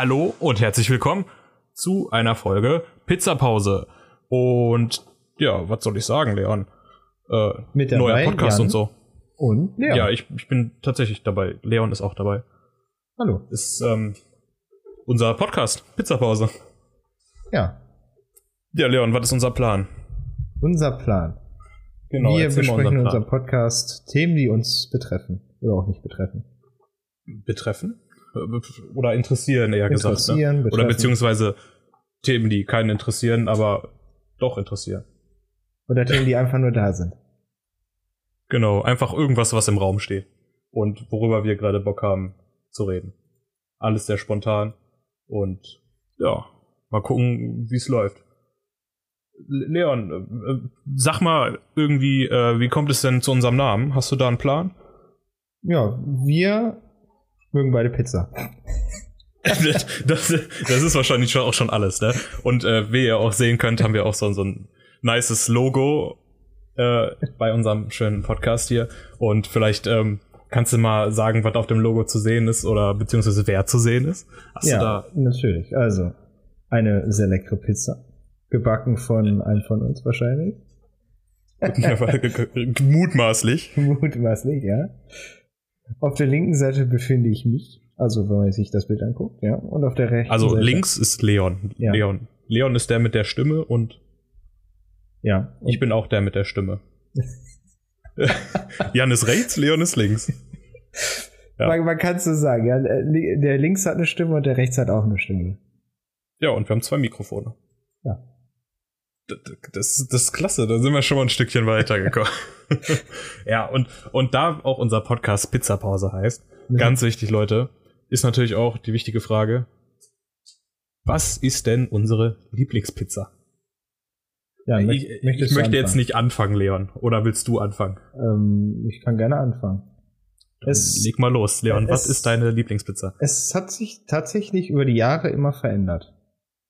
Hallo und herzlich willkommen zu einer Folge Pizzapause. Und ja, was soll ich sagen, Leon? Äh, Mit dabei, neuer Podcast Jan. und so. Und Leon. Ja, ich, ich bin tatsächlich dabei. Leon ist auch dabei. Hallo. Ist ähm, unser Podcast Pizzapause. Ja, Ja, Leon, was ist unser Plan? unser Plan. Genau, Wir besprechen in unserem Podcast Themen, die uns betreffen. Oder auch nicht betreffen. Betreffen? Oder interessieren, eher gesagt. Ne? Interessieren, Oder beziehungsweise Themen, die keinen interessieren, aber doch interessieren. Oder Themen, die einfach nur da sind. Genau, einfach irgendwas, was im Raum steht. Und worüber wir gerade Bock haben zu reden. Alles sehr spontan. Und ja, mal gucken, wie es läuft. Le- Leon, äh, äh, sag mal irgendwie, äh, wie kommt es denn zu unserem Namen? Hast du da einen Plan? Ja, wir mögen beide Pizza. das, das ist wahrscheinlich schon, auch schon alles, ne? Und äh, wie ihr auch sehen könnt, haben wir auch so, so ein nices Logo äh, bei unserem schönen Podcast hier. Und vielleicht ähm, kannst du mal sagen, was auf dem Logo zu sehen ist oder beziehungsweise wer zu sehen ist. Hast ja, natürlich. Also, eine sehr leckere Pizza. Gebacken von einem von uns wahrscheinlich. mutmaßlich. Mutmaßlich, ja. Auf der linken Seite befinde ich mich. Also, wenn man sich das Bild anguckt, ja. Und auf der rechten Also Seite. links ist Leon. Ja. Leon. Leon ist der mit der Stimme und Ja. ich bin auch der mit der Stimme. Jan ist rechts, Leon ist links. Ja. Man, man kann es so sagen, ja. Der links hat eine Stimme und der rechts hat auch eine Stimme. Ja, und wir haben zwei Mikrofone. Ja. Das, das, das ist klasse, da sind wir schon mal ein Stückchen weitergekommen. ja, und, und da auch unser Podcast Pizzapause heißt, ganz wichtig, Leute, ist natürlich auch die wichtige Frage, was ist denn unsere Lieblingspizza? Ja, ich ich möchtest du möchte jetzt nicht anfangen, Leon. Oder willst du anfangen? Ähm, ich kann gerne anfangen. Es, Leg mal los, Leon. es- was ist deine Lieblingspizza? es hat sich tatsächlich über die Jahre immer verändert.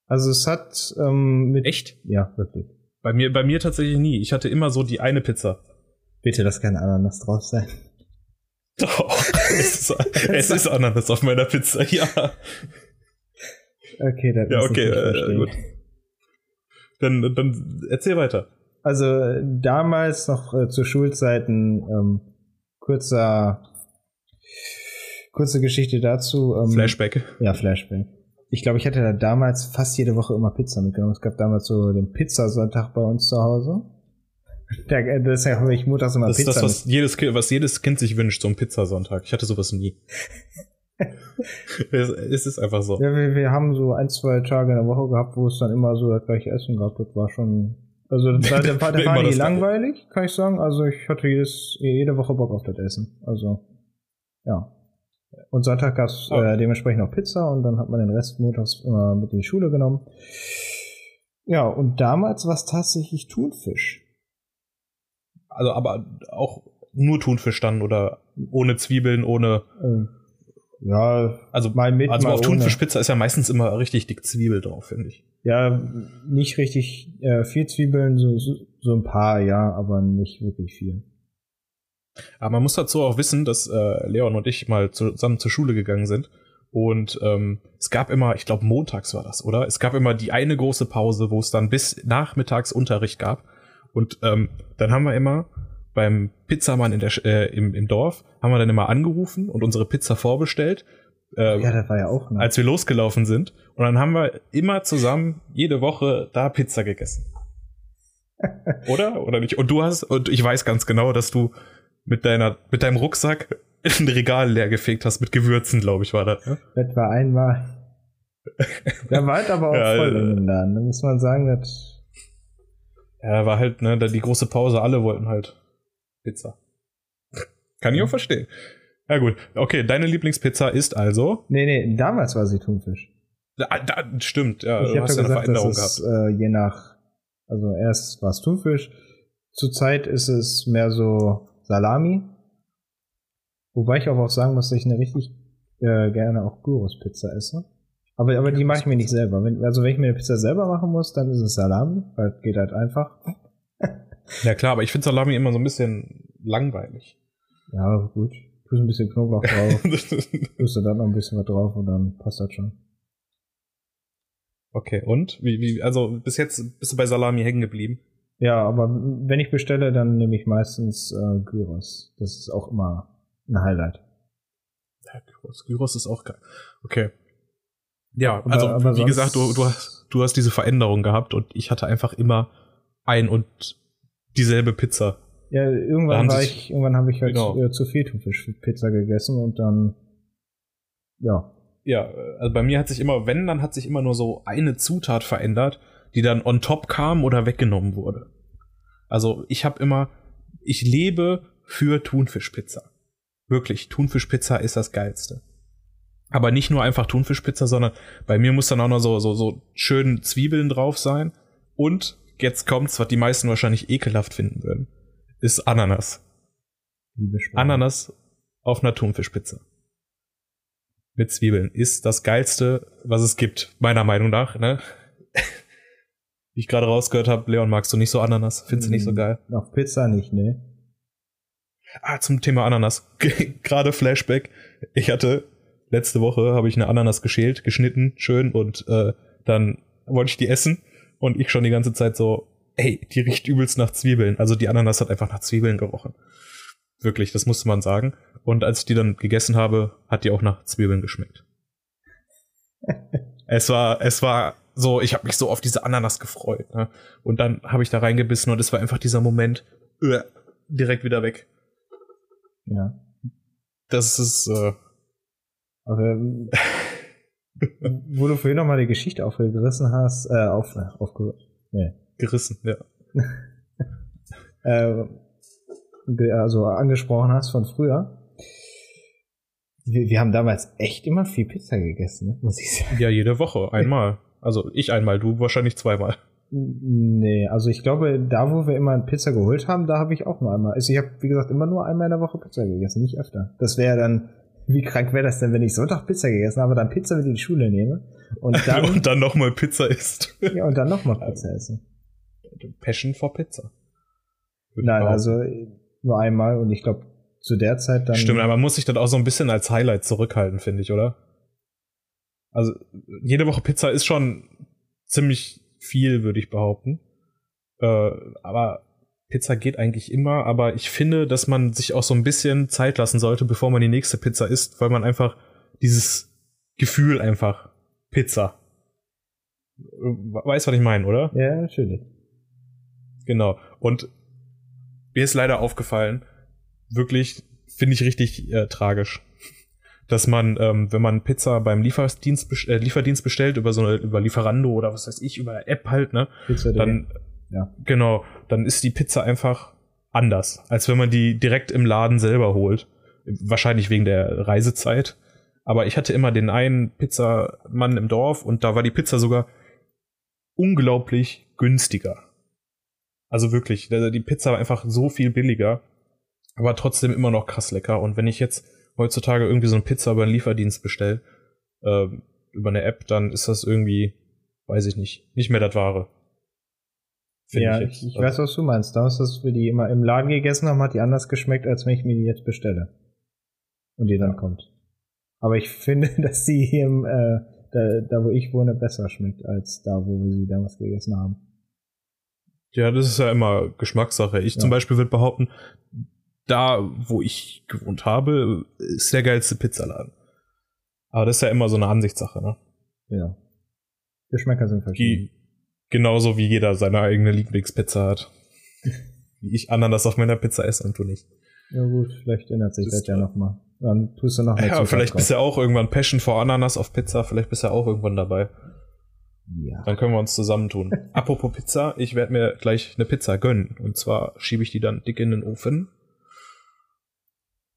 Also es hat ähm, mit Echt? ja wirklich. Bei mir, bei mir tatsächlich nie. Ich hatte immer so die eine Pizza. Bitte, lass keine Ananas drauf sein. Doch, es ist, es ist Ananas auf meiner Pizza, ja. Okay, das Ja, okay, äh, gut. Dann, dann erzähl weiter. Also damals noch äh, zu Schulzeiten ähm, kurzer kurze Geschichte dazu. Ähm, Flashback. Ja, Flashback. Ich glaube, ich hatte da damals fast jede Woche immer Pizza mitgenommen. Es gab damals so den Pizzasonntag bei uns zu Hause. Da, äh, deshalb habe ich montags immer Das ist Pizza das, was jedes, Kind, was jedes Kind sich wünscht, so ein Pizzasonntag. Ich hatte sowas nie. es, ist einfach so. Ja, wir, wir haben so ein, zwei Tage in der Woche gehabt, wo es dann immer so das gleiche Essen gab. Das war schon. Also das war, das das Immer war nie das langweilig, kann ich sagen. Also ich hatte jedes, jede Woche Bock auf das Essen. Also ja. Und Sonntag gab es Oh. äh, dementsprechend auch Pizza und dann hat man den Rest montags immer mit in die Schule genommen. Ja, und damals war es tatsächlich Thunfisch. Also, aber auch nur Thunfisch dann oder ohne Zwiebeln, ohne. Ähm, ja, Also, mal mit, also mal auf. Thunfischpizza ist ja meistens immer richtig dick Zwiebel drauf, finde ich. Ja, nicht richtig äh, viel Zwiebeln, so, so, so ein paar, ja, aber nicht wirklich viel. Aber man muss dazu auch wissen, dass äh, Leon und ich mal zusammen zur Schule gegangen sind. Und ähm, es gab immer, ich glaube montags war das, oder? Es gab immer die eine große Pause, wo es dann bis nachmittags Unterricht gab. Und ähm, dann haben wir immer beim Pizzamann in der, äh, im, im Dorf, haben wir dann immer angerufen und unsere Pizza vorbestellt, äh, Ja, das war ja auch noch. als wir losgelaufen sind. Und dann haben wir immer zusammen jede Woche da Pizza gegessen. Oder? Oder nicht? Und du hast, und ich weiß ganz genau, dass du mit deiner, mit deinem Rucksack ein Regal leer gefegt hast mit Gewürzen, glaube ich, war das. Ne? Das war einmal. Da war halt aber auch Ja, voll äh. Da muss man sagen, dass. Ja, war halt, ne, da die große Pause, alle wollten halt Pizza. Kann ich auch verstehen. Ja gut, okay, deine Lieblingspizza ist also. Nee, nee, damals war sie Thunfisch. Da, da, stimmt, ja, ich du habe hast ja eine gesagt, Veränderung das gehabt. ist äh, je nach. Also erst war es Thunfisch. Zurzeit ist es mehr so Salami. Wobei ich aber auch sagen muss, dass ich eine richtig äh, gerne auch Gyros-Pizza esse. Aber, aber die mache ich mir nicht selber. Wenn, also wenn ich mir eine Pizza selber machen muss, dann ist es Salami, weil geht halt einfach. Ja klar, aber ich finde Salami immer so ein bisschen langweilig. Ja, gut. Tust ein bisschen Knoblauch drauf, tust du dann noch ein bisschen was drauf und dann passt das schon. Okay, und? Wie, wie, also bis jetzt bist du bei Salami hängen geblieben? Ja, aber wenn ich bestelle, dann nehme ich meistens äh, Gyros. Das ist auch immer ein Highlight. Ja, Gyros. Gyros ist auch geil. Okay. Ja, Aber- also aber wie sonst- gesagt, du, du, hast, du hast diese Veränderung gehabt und ich hatte einfach immer ein und dieselbe Pizza. Ja, irgendwann war ich, irgendwann habe ich halt Genau. äh, zu viel Thunfischpizza gegessen und dann, ja, Ja, also bei mir hat sich immer, wenn, dann hat sich immer nur so eine Zutat verändert, die dann on top kam oder weggenommen wurde. Also ich habe immer, ich lebe für Thunfischpizza. Wirklich, Thunfischpizza ist das geilste. Aber nicht nur einfach Thunfischpizza, sondern bei mir muss dann auch noch so, so, so schön Zwiebeln drauf sein. Und jetzt kommt's, was die meisten wahrscheinlich ekelhaft finden würden, ist Ananas. Ananas auf einer Thunfischpizza. Mit Zwiebeln ist das geilste, was es gibt, meiner Meinung nach. Ne? Wie ich gerade rausgehört habe, Leon, magst du nicht so Ananas? Findest du nicht so Mm, geil? Auf Pizza nicht, ne? Ah, zum Thema Ananas. gerade Flashback. Ich hatte letzte Woche habe ich eine Ananas geschält, geschnitten, schön und äh, dann wollte ich die essen und ich schon die ganze Zeit so, ey, die riecht übelst nach Zwiebeln. Also die Ananas hat einfach nach Zwiebeln gerochen. Wirklich, das musste man sagen. Und als ich die dann gegessen habe, hat die auch nach Zwiebeln geschmeckt. es war, es war so, ich habe mich so auf diese Ananas gefreut. Ne? Und dann habe ich da reingebissen und es war einfach dieser Moment, äh, direkt wieder weg. Ja. Das ist, äh, Ähm, wo du vorhin nochmal die Geschichte aufgerissen hast, äh, auf, aufge, nee, gerissen, ja. äh, also angesprochen hast von früher. Wir, wir haben damals echt immer viel Pizza gegessen, ne? muss ich sagen. Ja, jede Woche, einmal. Also ich einmal, du wahrscheinlich zweimal. Nee, also ich glaube, da wo wir immer Pizza geholt haben, da habe ich auch nur einmal. Also ich habe, wie gesagt, immer nur einmal in der Woche Pizza gegessen, nicht öfter. Das wäre dann, wie krank wäre das denn, wenn ich Sonntag Pizza gegessen habe, dann Pizza mit in die Schule nehme und dann, und dann nochmal Pizza isst. ja, und dann nochmal Pizza essen. Passion for Pizza. Nein, also nur einmal und ich glaube, zu der Zeit dann. Stimmt, aber man muss sich dann auch so ein bisschen als Highlight zurückhalten, finde ich, oder? Also, jede Woche Pizza ist schon ziemlich viel, würde ich behaupten. Äh, aber Pizza geht eigentlich immer, aber ich finde, dass man sich auch so ein bisschen Zeit lassen sollte, bevor man die nächste Pizza isst, weil man einfach dieses Gefühl einfach Pizza. Weißt, was ich meine, oder? Ja, natürlich. Genau. Und mir ist leider aufgefallen, wirklich, finde ich richtig äh, tragisch, dass man, ähm, wenn man Pizza beim Lieferdienst, äh, Lieferdienst bestellt, über so eine, über Lieferando oder was weiß ich, über App halt, ne, Pizza dann, Ja. genau, dann ist die Pizza einfach anders, als wenn man die direkt im Laden selber holt. Wahrscheinlich wegen der Reisezeit. Aber ich hatte immer den einen Pizzamann im Dorf und da war die Pizza sogar unglaublich günstiger. Also wirklich, die Pizza war einfach so viel billiger, aber trotzdem immer noch krass lecker. Und wenn ich jetzt heutzutage irgendwie so eine Pizza über einen Lieferdienst bestelle, ähm, über eine App, dann ist das irgendwie, weiß ich nicht, nicht mehr das Wahre. Ja, ich, ich weiß, was du meinst. Damals, dass wir die immer im Laden gegessen haben, hat die anders geschmeckt, als wenn ich mir die jetzt bestelle. Und die dann kommt. Aber ich finde, dass die hier im, äh, da, da wo ich wohne, besser schmeckt, als da, wo wir sie damals gegessen haben. Ja, das ist ja immer Geschmackssache. Ich Ja. zum Beispiel würde behaupten, da, wo ich gewohnt habe, ist der geilste Pizzaladen. Aber das ist ja immer so eine Ansichtssache, ne? Ja. Geschmäcker sind verschieden. Die, genauso wie jeder seine eigene Lieblingspizza hat. wie ich Ananas auf meiner Pizza esse und du nicht. Ja gut, vielleicht ändert sich Das ja nochmal. Dann tust du noch Ja, vielleicht bist du ja auch irgendwann Passion for Ananas auf Pizza, vielleicht bist du ja auch irgendwann dabei. Ja. Dann können wir uns zusammentun. Apropos Pizza, ich werde mir gleich eine Pizza gönnen. Und zwar schiebe ich die dann dick in den Ofen.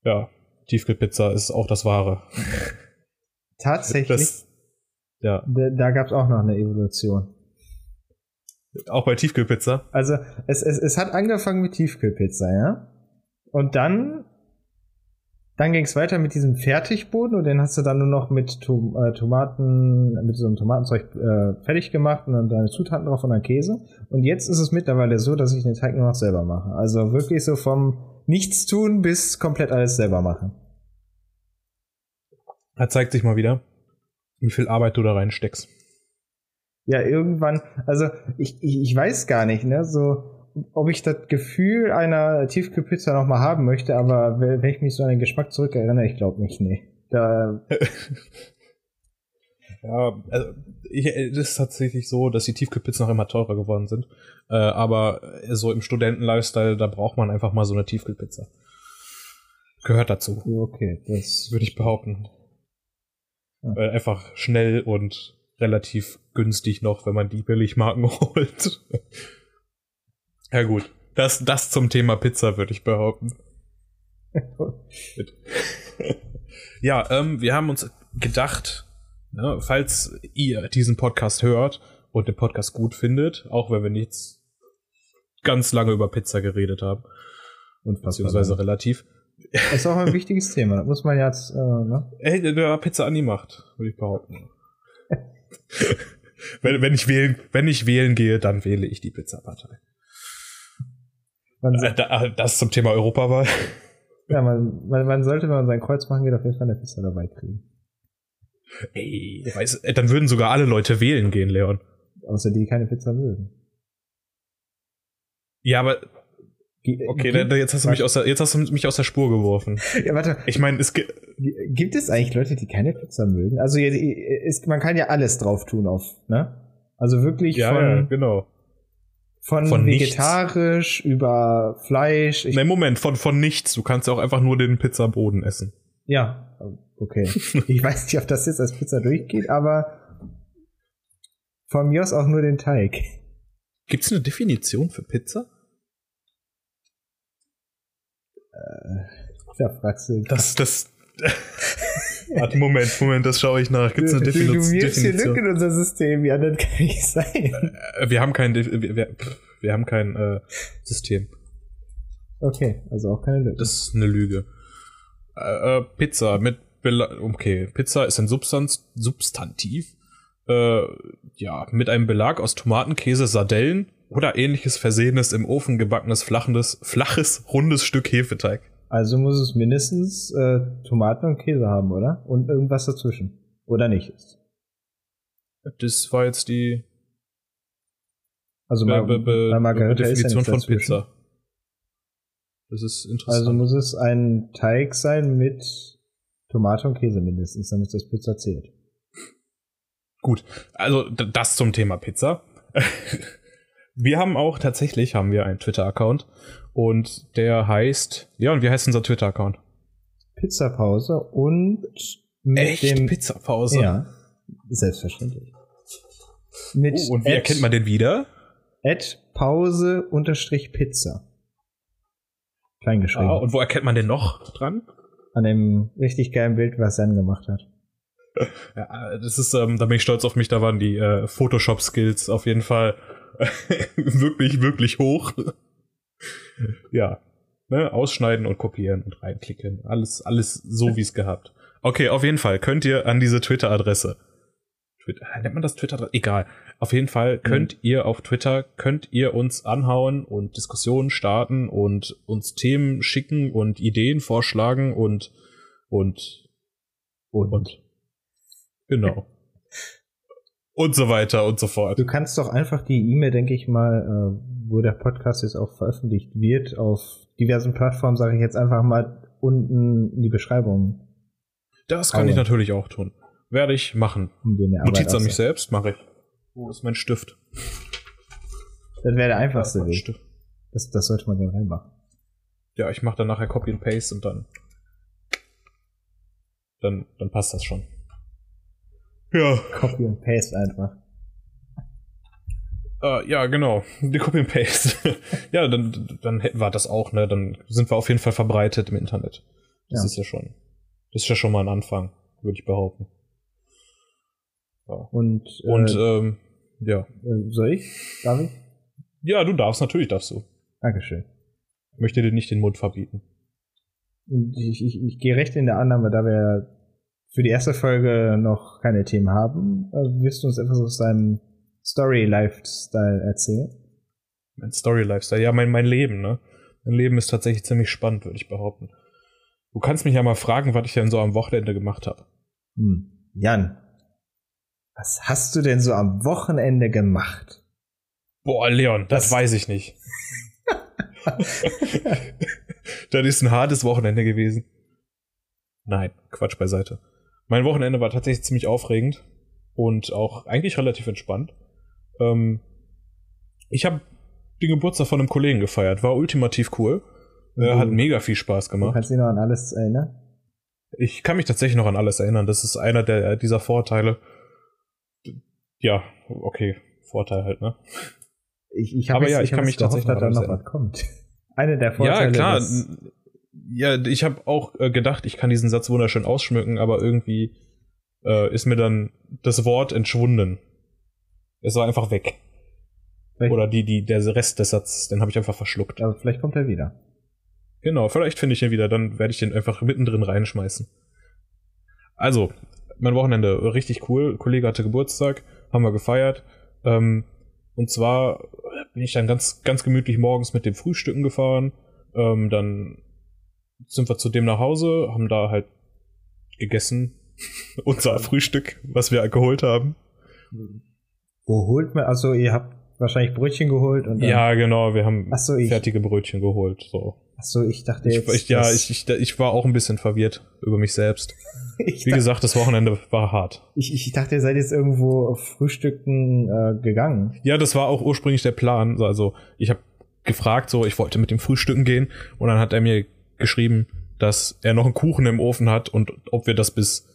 Ja, Tiefkühlpizza ist auch das Wahre. Tatsächlich, Das, ja, da, da gab es auch noch eine Evolution. Auch bei Tiefkühlpizza. Also es, es, es hat angefangen mit Tiefkühlpizza, ja. Und dann, dann ging es weiter mit diesem Fertigboden und den hast du dann nur noch mit Tom, äh, Tomaten, mit so einem Tomatenzeug äh, fertig gemacht und dann deine Zutaten drauf und dann Käse. Und jetzt ist es mittlerweile so, dass ich den Teig nur noch selber mache. Also wirklich so vom Nichtstun bis komplett alles selber machen. Da zeigt sich mal wieder, wie viel Arbeit du da reinsteckst. Ja, irgendwann, also ich, ich, ich weiß gar nicht, ne, so, ob ich das Gefühl einer Tiefkühlpizza nochmal haben möchte, aber wenn ich mich so an den Geschmack zurückerinnere, ich glaube nicht, nee. Da. ja, also ich, es ist tatsächlich so, dass die Tiefkühlpizzen noch immer teurer geworden sind. Äh, aber so im Studenten-Lifestyle, da braucht man einfach mal so eine Tiefkühlpizza. Gehört dazu. Okay, das würde ich behaupten. Ja. Weil einfach schnell und relativ günstig noch, wenn man die Billigmarken holt. ja gut, das, das zum Thema Pizza würde ich behaupten. ja, ähm, wir haben uns gedacht, ne, falls ihr diesen Podcast hört und den Podcast gut findet, auch wenn wir nichts ganz lange über Pizza geredet haben, und beziehungsweise relativ. Das ist auch ein wichtiges Thema, das muss man jetzt, äh, ne? Ey, der Pizza Anni macht, würde ich behaupten. wenn, wenn, ich wählen, wenn ich wählen gehe, dann wähle ich die Pizza-Partei. Äh, da, das zum Thema Europawahl. Ja, man, man, man sollte, wenn man sein Kreuz machen geht, auf jeden Fall eine Pizza dabei kriegen. Ey, weiß, dann würden sogar alle Leute wählen gehen, Leon. Außer die keine Pizza mögen. Ja, aber Okay, da, jetzt hast du mich aus der, jetzt hast du mich aus der Spur geworfen. Ja, warte. Ich meine, es gibt gibt es eigentlich Leute, die keine Pizza mögen? Also ist, man kann ja alles drauf tun auf, ne? Also wirklich ja, von ja, genau. Von, von vegetarisch nichts. über Fleisch. Ich Nein, Moment, von, von nichts. Du kannst ja auch einfach nur den Pizzaboden essen. Ja, okay. ich weiß nicht, ob das jetzt als Pizza durchgeht, aber von mir aus auch nur den Teig. Gibt es eine Definition für Pizza? Äh, da fragst du. Das, das. Warte, Moment, Moment, das schaue ich nach. Gibt es eine Definition? Du, du Definition? hier Lücken in unser System, ja, das kann nicht sein. Äh, wir haben kein, wir, wir, wir haben kein äh, System. Okay, also auch keine Lücke. Das ist eine Lüge. Äh, äh Pizza mit Bela okay, Pizza ist ein Substanz Substantiv. Äh, ja, mit einem Belag aus Tomaten, Käse, Sardellen oder ähnliches versehenes im Ofen gebackenes flaches, flaches, rundes Stück Hefeteig. Also muss es mindestens äh, Tomaten und Käse haben, oder? Und irgendwas dazwischen. Oder nicht? Das war jetzt die also Be Be Be Margarita Definition von Pizza. Das ist interessant. Also muss es ein Teig sein mit Tomate und Käse mindestens, damit das Pizza zählt. Gut, also das zum Thema Pizza. Wir haben auch tatsächlich haben wir einen Twitter-Account und der heißt, ja, und wie heißt unser Twitter-Account? Pizzapause und mit Echt? dem Pizzapause? Ja, selbstverständlich. Mit oh, und wie erkennt man den wieder? At Pause unterstrich Pizza. Kleingeschrieben. Ah, und wo erkennt man den noch dran? An dem richtig geilen Bild, was Sam gemacht hat. Ja, das ist, ähm, da bin ich stolz auf mich, da waren die äh, Photoshop-Skills auf jeden Fall wirklich, wirklich hoch. ja. Ne? Ausschneiden und kopieren und reinklicken. Alles, alles so wie es gehabt. Okay, auf jeden Fall könnt ihr an diese Twitter-Adresse. Twitter, nennt man das Twitter? Egal. Auf jeden Fall mhm. könnt mhm. ihr auf Twitter, könnt ihr uns anhauen und Diskussionen starten und uns Themen schicken und Ideen vorschlagen und, und, und, und. Genau und so weiter und so fort. Du kannst doch einfach die E-Mail, denke ich mal, äh, wo der Podcast jetzt auch veröffentlicht wird, auf diversen Plattformen, sage ich jetzt einfach mal, unten in die Beschreibung. Das kann Aber. ich natürlich auch tun. Werde ich machen. Notiz an mich selbst mache ich. Wo ist mein Stift? Das wäre der einfachste Weg. Das, das sollte man gerne reinmachen. Ja, ich mache dann nachher Copy and Paste und dann, dann, dann passt das schon. Ja. Copy und Paste einfach. Uh, ja, genau. Die Copy and Paste. ja, dann, dann hätten wir das auch, ne? Dann sind wir auf jeden Fall verbreitet im Internet. Das ja. ist ja schon. Das ist ja schon mal ein Anfang, würde ich behaupten. Ja. Und, äh, und ähm, ja. Äh, soll ich? Darf ich? Ja, du darfst, natürlich darfst du. Dankeschön. Ich möchte dir nicht den Mund verbieten. Ich, ich, ich gehe recht in der Annahme, da wir für die erste Folge noch keine Themen haben, äh, wirst du uns etwas aus deinem Story-Lifestyle erzählen? Mein Story-Lifestyle, ja, mein, mein Leben, ne? Mein Leben ist tatsächlich ziemlich spannend, würde ich behaupten. Du kannst mich ja mal fragen, was ich denn so am Wochenende gemacht habe. Hm. Jan, Was hast du denn so am Wochenende gemacht? Boah, Leon, das, das weiß ich nicht. das ist ein hartes Wochenende gewesen. Nein, Quatsch beiseite. Mein Wochenende war tatsächlich ziemlich aufregend und auch eigentlich relativ entspannt. Ähm, ich habe den Geburtstag von einem Kollegen gefeiert, war ultimativ cool. Äh, hat mega viel Spaß gemacht. Du kannst dich noch an alles erinnern? Ich kann mich tatsächlich noch an alles erinnern. Das ist einer der dieser Vorteile. Ja, okay, Vorteil halt, ne? Ich, ich Aber jetzt, ja, ich, ich kann mich gehofft, tatsächlich noch, noch was kommt. Eine der Vorteile. Ja, klar. Ja, ich habe auch äh, gedacht, ich kann diesen Satz wunderschön ausschmücken, aber irgendwie äh, ist mir dann das Wort entschwunden. Es war einfach weg. Vielleicht Oder die, die, der Rest des Satzes, den habe ich einfach verschluckt. Aber vielleicht kommt er wieder. Genau, vielleicht finde ich ihn wieder, dann werde ich den einfach mittendrin reinschmeißen. Also, mein Wochenende richtig cool. Kollege hatte Geburtstag, haben wir gefeiert. Ähm, und zwar bin ich dann ganz, ganz gemütlich morgens mit dem Frühstücken gefahren. Ähm, dann sind wir zu dem nach Hause, haben da halt gegessen. Unser Frühstück, was wir geholt haben. Wo holt man, also ihr habt wahrscheinlich Brötchen geholt und Ja, genau, wir haben so, fertige Brötchen geholt, so. Achso, ich dachte jetzt. Ich, ich, ja, ich, ich, ich war auch ein bisschen verwirrt über mich selbst. Wie dachte, gesagt, das Wochenende war hart. Ich, ich dachte, ihr seid jetzt irgendwo auf Frühstücken äh, gegangen. Ja, das war auch ursprünglich der Plan. Also ich habe gefragt, so ich wollte mit dem Frühstücken gehen und dann hat er mir geschrieben, dass er noch einen Kuchen im Ofen hat und ob wir das bis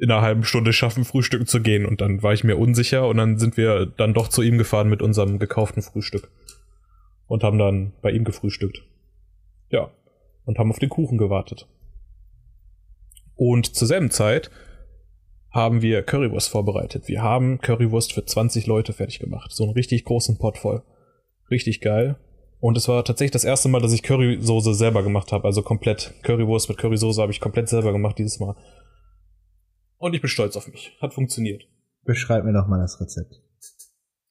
in einer halben Stunde schaffen, frühstücken zu gehen. Und dann war ich mir unsicher und dann sind wir dann doch zu ihm gefahren mit unserem gekauften Frühstück und haben dann bei ihm gefrühstückt. Ja. Und haben auf den Kuchen gewartet. Und zur selben Zeit haben wir Currywurst vorbereitet. Wir haben Currywurst für 20 Leute fertig gemacht. So einen richtig großen Pot voll. Richtig geil. Und es war tatsächlich das erste Mal, dass ich Currysoße selber gemacht habe. Also komplett Currywurst mit Currysoße habe ich komplett selber gemacht dieses Mal. Und ich bin stolz auf mich. Hat funktioniert. Beschreib mir doch mal das Rezept.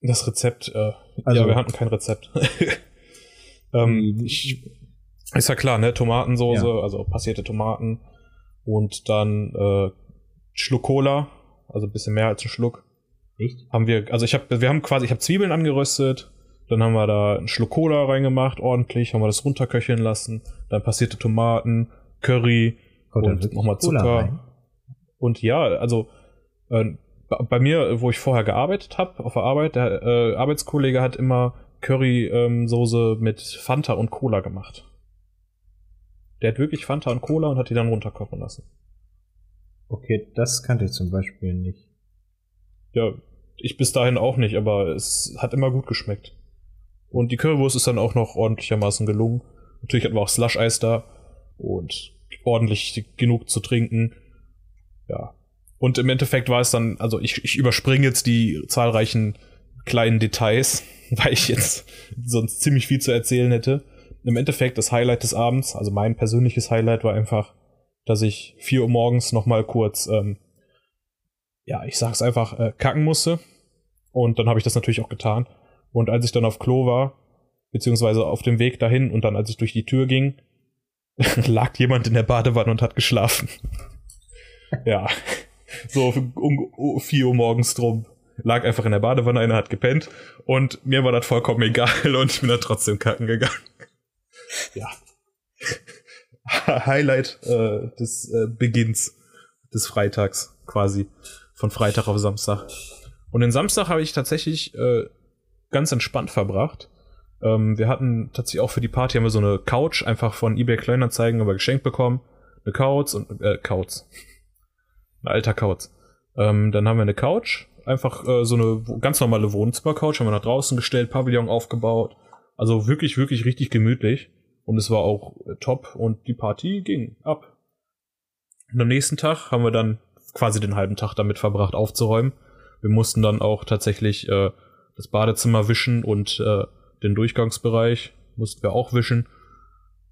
Das Rezept, äh, also, ja, wir hatten kein Rezept. ähm, ich ist ja klar, ne? Tomatensoße, ja. also passierte Tomaten und dann äh, Schluck Cola, also ein bisschen mehr als ein Schluck. Echt? Haben wir, also ich habe, wir haben quasi, ich habe Zwiebeln angeröstet, dann haben wir da einen Schluck Cola reingemacht, ordentlich, haben wir das runterköcheln lassen, dann passierte Tomaten, Curry Kommt und nochmal Zucker. Und ja, also äh, bei mir, wo ich vorher gearbeitet habe, auf der Arbeit, der äh, Arbeitskollege hat immer Curry-Soße ähm, mit Fanta und Cola gemacht. Der hat wirklich Fanta und Cola und hat die dann runterkochen lassen. Okay, das kannte ich zum Beispiel nicht. Ja, ich bis dahin auch nicht, aber es hat immer gut geschmeckt. Und die Currywurst ist dann auch noch ordentlichermaßen gelungen. Natürlich hatten wir auch Slush-Eis da und ordentlich genug zu trinken. Ja. Und im Endeffekt war es dann, also ich, ich überspringe jetzt die zahlreichen kleinen Details, weil ich jetzt sonst ziemlich viel zu erzählen hätte im Endeffekt das Highlight des Abends, also mein persönliches Highlight war einfach, dass ich vier Uhr morgens nochmal kurz, ähm, ja, ich sag's einfach, äh, kacken musste. Und dann habe ich das natürlich auch getan. Und als ich dann auf Klo war, beziehungsweise auf dem Weg dahin und dann als ich durch die Tür ging, lag jemand in der Badewanne und hat geschlafen. Ja. So um vier Uhr morgens drum. Lag einfach in der Badewanne, einer hat gepennt und mir war das vollkommen egal und ich bin da trotzdem kacken gegangen ja. Highlight äh, des äh, Beginns des Freitags quasi. Von Freitag auf Samstag. Und den Samstag habe ich tatsächlich äh, ganz entspannt verbracht. Ähm, wir hatten tatsächlich auch für die Party haben wir so eine Couch einfach von eBay Kleinanzeigen aber geschenkt bekommen. Eine Couch und äh, Couch. Ein alter Couch. Ähm, dann haben wir eine Couch, einfach äh, so eine ganz normale Wohnzimmercouch, haben wir nach draußen gestellt, Pavillon aufgebaut. Also wirklich, wirklich richtig gemütlich. Und es war auch äh, top und die Party ging ab. Und am nächsten Tag haben wir dann quasi den halben Tag damit verbracht, aufzuräumen. Wir mussten dann auch tatsächlich äh, das Badezimmer wischen und äh, den Durchgangsbereich mussten wir auch wischen.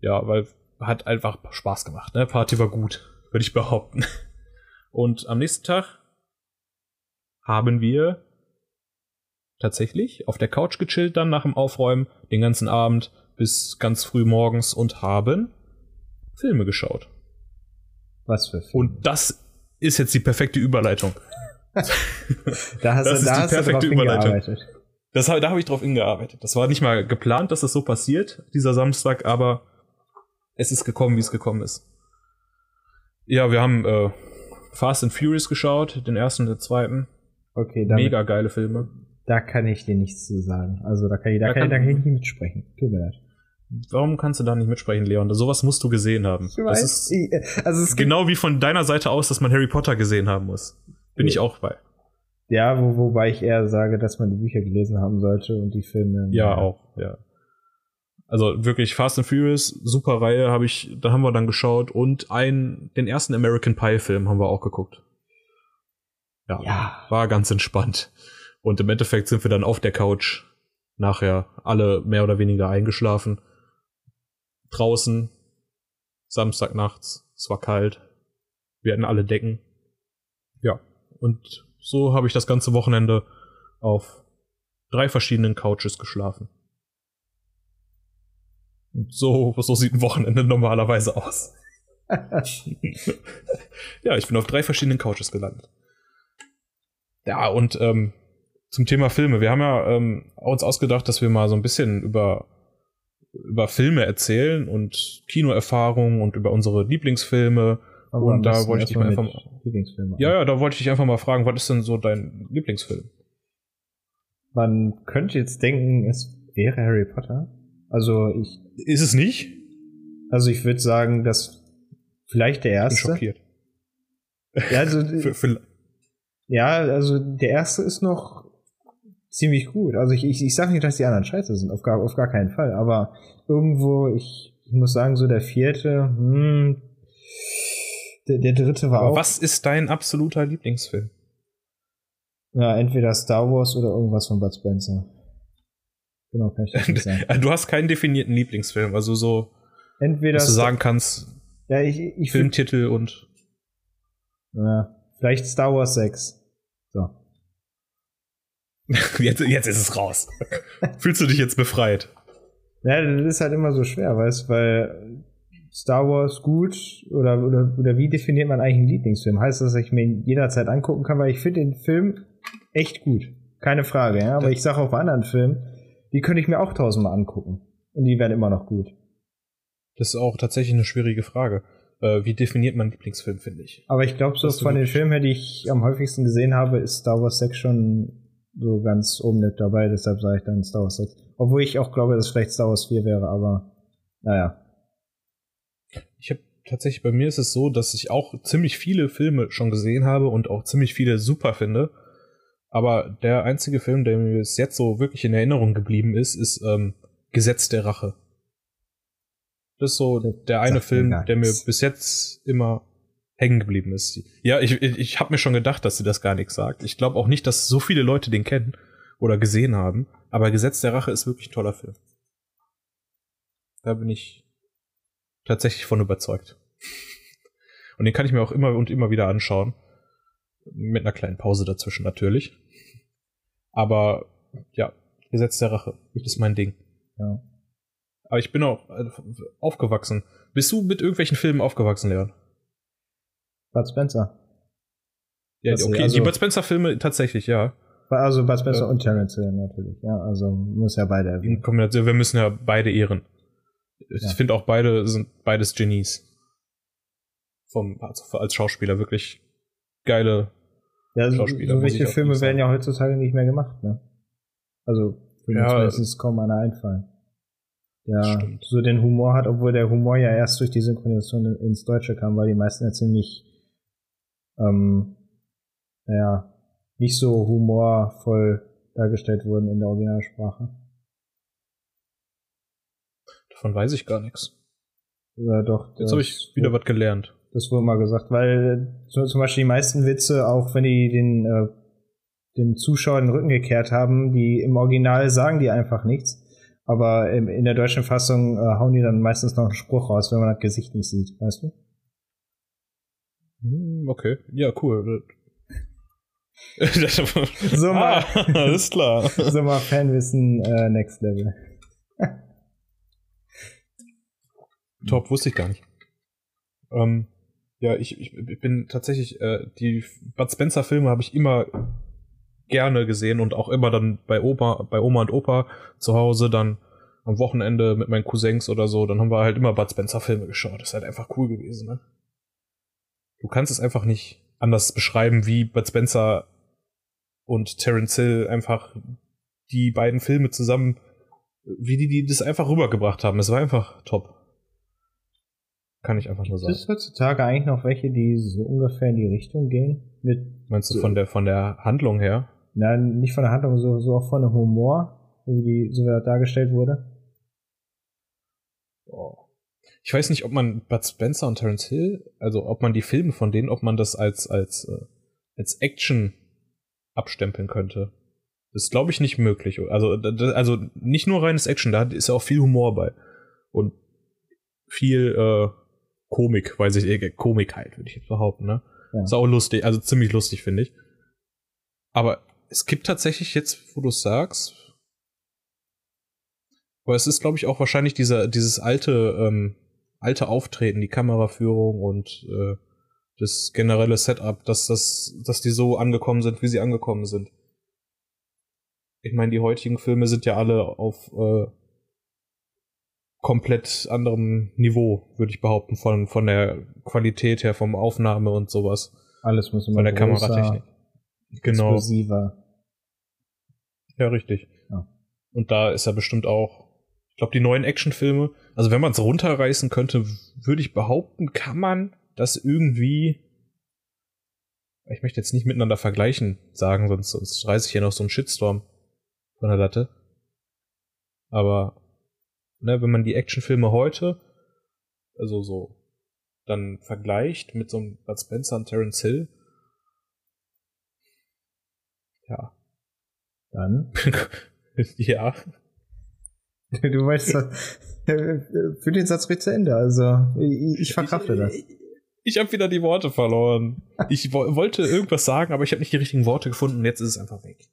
Ja, weil hat einfach Spaß gemacht. Ne? Party war gut, würde ich behaupten. Und am nächsten Tag haben wir tatsächlich auf der Couch gechillt dann nach dem Aufräumen den ganzen Abend bis ganz früh morgens und haben Filme geschaut. Was für Filme? Und das ist jetzt die perfekte Überleitung. da hast, Das du, ist da die du drauf perfekte Überleitung. Das, da habe ich drauf hingearbeitet. Das war nicht mal geplant, dass das so passiert, dieser Samstag, aber es ist gekommen, wie es gekommen ist. Ja, wir haben äh, Fast and Furious geschaut, den ersten und den zweiten. Okay, damit, Mega geile Filme. da kann ich dir nichts zu sagen. Also da kann ich, da Da kann, kann- da kann ich nicht mitsprechen. Tut mir leid. Warum kannst du da nicht mitsprechen, Leon? Sowas musst du gesehen haben. Das ist ich, also es genau wie von deiner Seite aus, dass man Harry Potter gesehen haben muss. Bin ich auch bei. ja, wo, wobei ich eher sage, dass man die Bücher gelesen haben sollte und die Filme. Ja, auch, ja. Also wirklich Fast and Furious, super Reihe, habe ich, da haben wir dann geschaut und ein, den ersten American Pie Film haben wir auch geguckt. Ja, Ja. war ganz entspannt. Und im Endeffekt sind wir dann auf der Couch nachher alle mehr oder weniger eingeschlafen. Draußen, Samstag nachts, es war kalt. Wir hatten alle Decken. Ja, und so habe ich das ganze Wochenende auf drei verschiedenen Couches geschlafen. So, so sieht ein Wochenende normalerweise aus. ja, ich bin auf drei verschiedenen Couches gelandet. Ja, und ähm, zum Thema Filme. Wir haben ja ähm, uns ausgedacht, dass wir mal so ein bisschen über, über Filme erzählen und Kinoerfahrungen und über unsere Lieblingsfilme. Aber und da wollte ich dich mal einfach Lieblingsfilme. Ja, ja, da wollte ich dich einfach mal fragen, was ist denn so dein Lieblingsfilm? Man könnte jetzt denken, es wäre Harry Potter. Also ich, Ist es nicht? also ich würde sagen, dass vielleicht der Ich bin erste. schockiert. Ja, also, Für, für, ja, also der erste ist noch ziemlich gut. Also ich, ich, ich sage nicht, dass die anderen scheiße sind, auf gar, auf gar keinen Fall. Aber irgendwo, ich, ich muss sagen, so der vierte, hm, der, der dritte war aber auch. was ist dein absoluter Lieblingsfilm? Ja, entweder Star Wars oder irgendwas von Bud Spencer. Genau, kann ich das nicht sagen. Du hast keinen definierten Lieblingsfilm, also so, Entweder dass du sagen kannst, ja, ich, ich Filmtitel und ja, vielleicht Star Wars 6. So. jetzt, jetzt ist es raus. Fühlst du dich jetzt befreit? Ja, das ist halt immer so schwer, weißt weil Star Wars gut oder, oder, oder wie definiert man eigentlich einen Lieblingsfilm? Heißt das, dass ich mir ihn jederzeit angucken kann, weil ich finde den Film echt gut. Keine Frage, ja. Aber ich sage auch bei anderen Filmen, die könnte ich mir auch tausendmal angucken. Und die werden immer noch gut. Das ist auch tatsächlich eine schwierige Frage. Äh, wie definiert man Lieblingsfilm, finde ich? Aber ich glaube, so von den Filmen her, die ich am häufigsten gesehen habe, ist Star Wars 6 schon so ganz oben mit dabei. Deshalb sage ich dann Star Wars 6. Obwohl ich auch glaube, dass vielleicht Star Wars 4 wäre, aber naja. Ich habe tatsächlich, bei mir ist es so, dass ich auch ziemlich viele Filme schon gesehen habe und auch ziemlich viele super finde. Aber der einzige Film, der mir bis jetzt so wirklich in Erinnerung geblieben ist, ist ähm, Gesetz der Rache. Das ist so Das der eine Film, der mir bis jetzt immer hängen geblieben ist. Ja, ich, ich, ich habe mir schon gedacht, dass sie das gar nichts sagt. Ich glaube auch nicht, dass so viele Leute den kennen oder gesehen haben. Aber Gesetz der Rache ist wirklich ein toller Film. Da bin ich tatsächlich von überzeugt. Und den kann ich mir auch immer und immer wieder anschauen. Mit einer kleinen Pause dazwischen natürlich. Aber ja, Gesetz der Rache ist mein Ding. Ja. Aber ich bin auch äh, aufgewachsen. Bist du mit irgendwelchen Filmen aufgewachsen, Leon? Bud Spencer. Ja, Das- okay, also- die Bud Spencer Filme tatsächlich, ja. Also Bud Spencer Ja. und Terence Hill natürlich. Ja, also muss ja beide erwähnen. Kombination, wir müssen ja beide ehren. Ich Ja. finde auch beide sind beides Genies. Vom, also als Schauspieler wirklich geile. Ja, so, so welche Filme werden ja heutzutage nicht mehr gemacht, ne? Also, mir Ja. zumindest kaum einer einfallen. Ja, Stimmt. so den Humor hat, obwohl der Humor ja erst durch die Synchronisation in- ins Deutsche kam, weil die meisten ja ziemlich, ähm, naja, nicht so humorvoll dargestellt wurden in der Originalsprache. Davon weiß ich gar nichts. Oder doch. Jetzt habe ich wieder was gelernt. Das wurde mal gesagt, weil so, zum Beispiel die meisten Witze, auch wenn die den, äh, dem Zuschauer den Rücken gekehrt haben, die im Original sagen die einfach nichts. Aber im, in der deutschen Fassung äh, hauen die dann meistens noch einen Spruch raus, wenn man das Gesicht nicht sieht, weißt du? Hm, Okay, ja, cool. So mal. ah, alles klar. So mal Fanwissen äh, Next Level. Top, wusste ich gar nicht. Ähm, Ja, ich, ich, bin tatsächlich, äh, die Bud Spencer-Filme habe ich immer gerne gesehen und auch immer dann bei Opa, bei Oma und Opa zu Hause dann am Wochenende mit meinen Cousins oder so, dann haben wir halt immer Bud Spencer Filme geschaut. Das ist halt einfach cool gewesen, ne? Du kannst es einfach nicht anders beschreiben, wie Bud Spencer und Terence Hill einfach die beiden Filme zusammen, wie die, die das einfach rübergebracht haben. Es war einfach top. Kann ich einfach nur sagen. Gibt es heutzutage eigentlich noch welche, die so ungefähr in die Richtung gehen? Mit Meinst du von der, von der Handlung her? Nein, nicht von der Handlung, so, so auch von dem Humor, wie die, so wie dargestellt wurde. Oh. Ich weiß nicht, ob man Bud Spencer und Terence Hill, also ob man die Filme von denen, ob man das als, als, äh, als Action abstempeln könnte. Das ist, glaube ich, nicht möglich. Also, also nicht nur reines Action, da ist ja auch viel Humor bei. Und viel äh, Komik, weiß ich, äh, Komik halt, würde ich jetzt behaupten, ne? Ja. Ist auch lustig, also ziemlich lustig, finde ich. Aber es gibt tatsächlich jetzt, wo du es sagst, aber es ist, glaube ich, auch wahrscheinlich dieser, dieses alte, ähm, alte Auftreten, die Kameraführung und äh, das generelle Setup, dass das, dass die so angekommen sind, wie sie angekommen sind. Ich meine, die heutigen Filme sind ja alle auf äh, komplett anderem Niveau, würde ich behaupten, von, von der Qualität her, vom Aufnahme und sowas. Alles muss immer von der größer, Kameratechnik. Genau. Explosiver. Ja, richtig. Ja. Und da ist er bestimmt auch, ich glaube, die neuen Actionfilme, also wenn man es runterreißen könnte, würde ich behaupten, kann man das irgendwie, ich möchte jetzt nicht miteinander vergleichen sagen, sonst, sonst reiße ich hier noch so einen Shitstorm von der Latte. Aber, ne, wenn man die Actionfilme heute, also so, dann vergleicht mit so einem Bud Spencer und Terence Hill, ja, dann? ja. Du weißt, für den Satz ruhig zu Ende. Also, ich, ich verkrafte das. Ich, ich habe wieder die Worte verloren. Ich wo wollte irgendwas sagen, aber ich habe nicht die richtigen Worte gefunden und jetzt ist es einfach weg.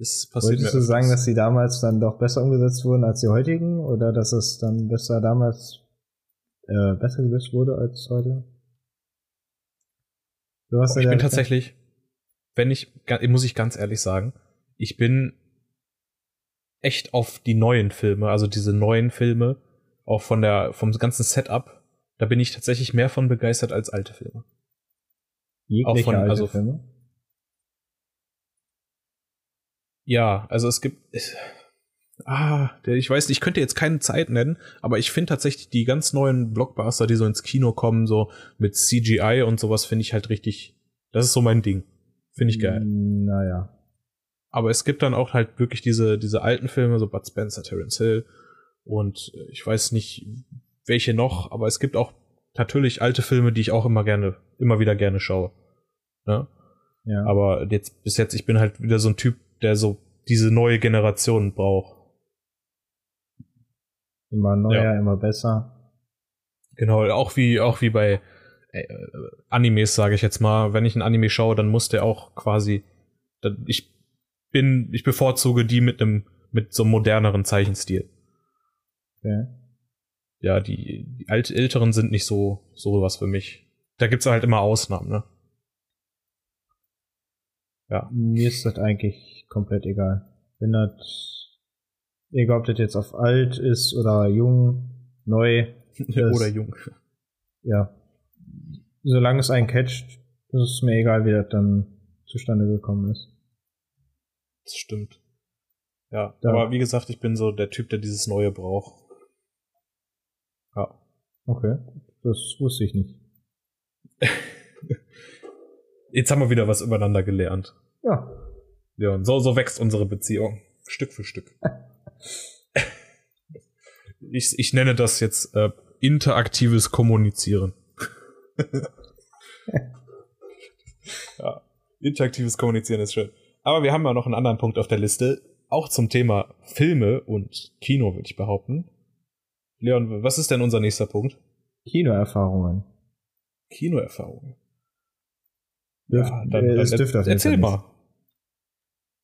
Das passiert Wolltest du sagen, dass sie damals dann doch besser umgesetzt wurden als die heutigen? Oder dass es dann besser damals äh, besser gelöst wurde als heute? Du hast oh, ich bin tatsächlich, wenn ich, muss ich ganz ehrlich sagen, ich bin echt auf die neuen Filme, also diese neuen Filme, auch von der, vom ganzen Setup, da bin ich tatsächlich mehr von begeistert als alte Filme. Jegliche auch von, alte also, Filme? Ja, also es gibt, ah, ich weiß, ich könnte jetzt keine Zeit nennen, aber ich finde tatsächlich die ganz neuen Blockbuster, die so ins Kino kommen, so mit CGI und sowas, finde ich halt richtig, das ist so mein Ding. Finde ich geil. Naja. Aber es gibt dann auch halt wirklich diese, diese alten Filme, so Bud Spencer, Terence Hill und äh, ich weiß nicht, welche noch, aber es gibt auch natürlich alte Filme, die ich auch immer gerne, immer wieder gerne schaue. Ne? Ja. Aber jetzt, bis jetzt, ich bin halt wieder so ein Typ, der so diese neue Generation braucht. Immer neuer, ja. immer besser. Genau, auch wie, auch wie bei äh, Animes, sage ich jetzt mal. Wenn ich ein Anime schaue, dann muss der auch quasi, ich bin, ich bevorzuge die mit einem, mit so einem moderneren Zeichenstil. Ja. Ja, die, die alt, älteren sind nicht so, so was für mich. Da gibt's halt immer Ausnahmen, ne? Ja. Mir ist das eigentlich komplett egal. Wenn das, egal ob das jetzt auf alt ist oder jung, neu. oder jung. Ja. Solange es einen catcht, ist es mir egal, wie das dann zustande gekommen ist. Das stimmt. Ja, ja, aber wie gesagt, ich bin so der Typ, der dieses Neue braucht. Ja. Okay, das wusste ich nicht. Jetzt haben wir wieder was übereinander gelernt. Ja. Leon, so, so wächst unsere Beziehung. Stück für Stück. ich, ich nenne das jetzt äh, interaktives Kommunizieren. ja, interaktives Kommunizieren ist schön. Aber wir haben ja noch einen anderen Punkt auf der Liste, auch zum Thema Filme und Kino, würde ich behaupten. Leon, was ist denn unser nächster Punkt? Kinoerfahrungen. Kinoerfahrungen. Ja, dann, dann, dann erzähl mal.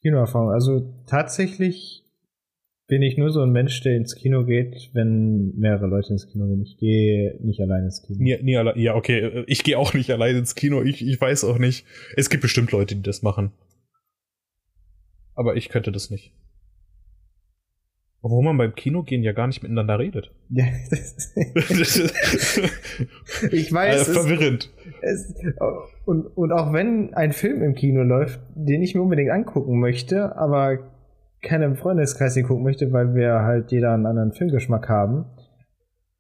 Kinoerfahrung. Also tatsächlich bin ich nur so ein Mensch, der ins Kino geht, wenn mehrere Leute ins Kino gehen. Ich gehe nicht allein ins Kino. Nie, nie ja, okay. Ich gehe auch nicht allein ins Kino. Ich, ich weiß auch nicht. Es gibt bestimmt Leute, die das machen. Aber ich könnte das nicht. Obwohl man beim Kino gehen ja gar nicht miteinander redet. Ja, ich weiß. Äh, verwirrend. Es, es, und, und auch wenn ein Film im Kino läuft, den ich mir unbedingt angucken möchte, aber keiner im Freundeskreis den gucken möchte, weil wir halt jeder einen anderen Filmgeschmack haben,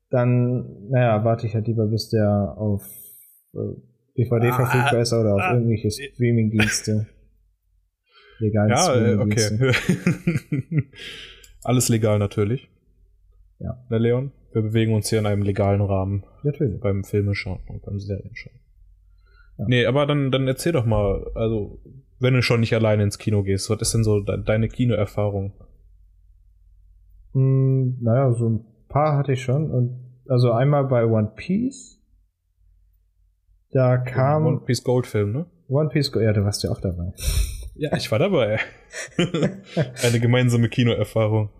dann, naja, warte ich halt lieber, bis der auf äh, DVD ah, verfügbar ist oder auf ah, irgendwelche Streamingdienste. Legalen ja, äh, okay. Alles legal natürlich. Ja. Na, Leon? Wir bewegen uns hier in einem legalen Rahmen. Natürlich. Beim Filme schauen und beim Serien schauen. Ja. Nee, aber dann, dann erzähl doch mal, also, wenn du schon nicht alleine ins Kino gehst, was ist denn so de deine Kinoerfahrung? Hm, naja, so ein paar hatte ich schon. Und also einmal bei One Piece. Da kam. One Piece Goldfilm, ne? One Piece Gold, ja, du warst ja auch dabei. Ja, ich war dabei. Eine gemeinsame Kinoerfahrung.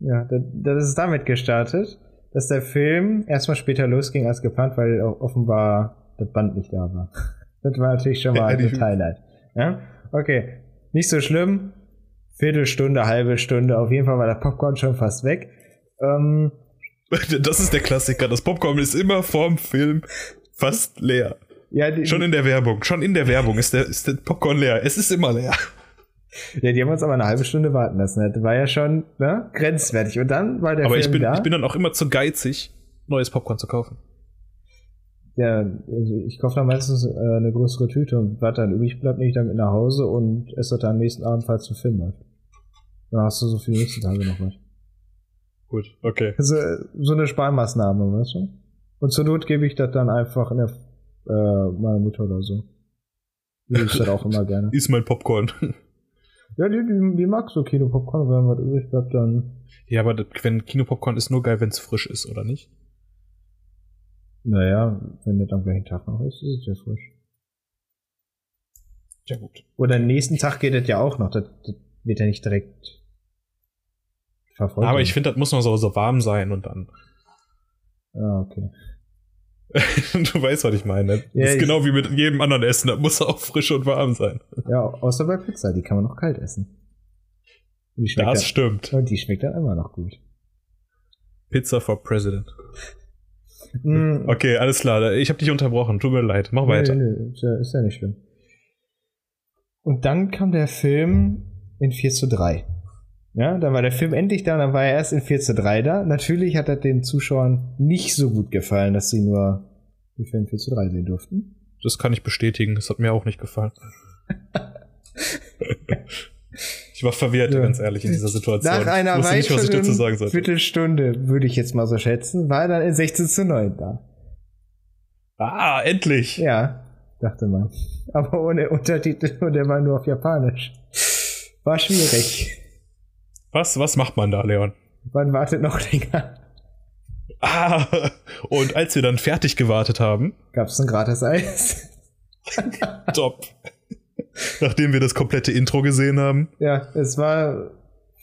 Ja, das, ist damit gestartet, dass der Film erstmal später losging als geplant, weil offenbar das Band nicht da war. Das war natürlich schon mal ein Highlight. Ja? Okay, nicht so schlimm. Viertelstunde, halbe Stunde, auf jeden Fall war der Popcorn schon fast weg. Ähm, das ist der Klassiker. Das Popcorn ist immer vorm Film fast leer. Ja, die, schon in der Werbung, schon in der Werbung ist der, ist der Popcorn leer. Es ist immer leer. Ja, die haben uns aber eine halbe Stunde warten lassen. Das war ja schon ne, grenzwertig. Und dann war der aber Film ich bin, da. ich bin dann auch immer zu geizig, neues Popcorn zu kaufen. Ja, also ich kaufe dann meistens äh, eine größere Tüte und warte dann übrig bleibt, nehme ich dann mit nach Hause und esse das dann am nächsten Abend, falls du Film läuft. Dann hast du so für die nächsten Tage noch was. Gut, okay. Also, so eine Sparmaßnahme, weißt du? Und zur Not gebe ich das dann einfach in der äh, meiner Mutter oder so. Die isst das auch immer gerne. Ist mein Popcorn. Ja, die, die, die mag so Kinopopcorn, wenn was übrig bleibt, dann. Ja, aber das, wenn Kinopopcorn ist nur geil, wenn es frisch ist, oder nicht? Naja, wenn das am gleichen Tag noch ist, ist es ja frisch. Ja, gut. Oder am nächsten Tag geht das ja auch noch. Das, das wird ja nicht direkt verfolgt. Aber ich finde, das muss noch so, so warm sein und dann. Ja, okay. du weißt, was ich meine. Ja, das ist genau wie mit jedem anderen Essen. Das muss auch frisch und warm sein. Ja, außer bei Pizza. Die kann man noch kalt essen. das dann, stimmt. Und die schmeckt dann immer noch gut. Pizza for President. Mm. Okay, alles klar. Ich habe dich unterbrochen. Tut mir leid. Mach weiter. Nee, nee, ist, ja, ist ja nicht schlimm. Und dann kam der Film in 4 zu 3. Ja, dann war der Film endlich da, dann war er erst in 4 zu 3 da. Natürlich hat er den Zuschauern nicht so gut gefallen, dass sie nur den Film 4 zu 3 sehen durften. Das kann ich bestätigen, das hat mir auch nicht gefallen. ich war verwirrt, ja. ganz ehrlich, in dieser Situation. Nach einer weiteren Viertelstunde, würde ich jetzt mal so schätzen, war er dann in 16 zu 9 da. Ah, endlich! Ja, dachte man. Aber ohne Untertitel und er war nur auf Japanisch. War schwierig. Was, was macht man da, Leon? Man wartet noch länger. Ah, und als wir dann fertig gewartet haben, gab es ein gratis Eis. Top. Nachdem wir das komplette Intro gesehen haben. Ja, es war,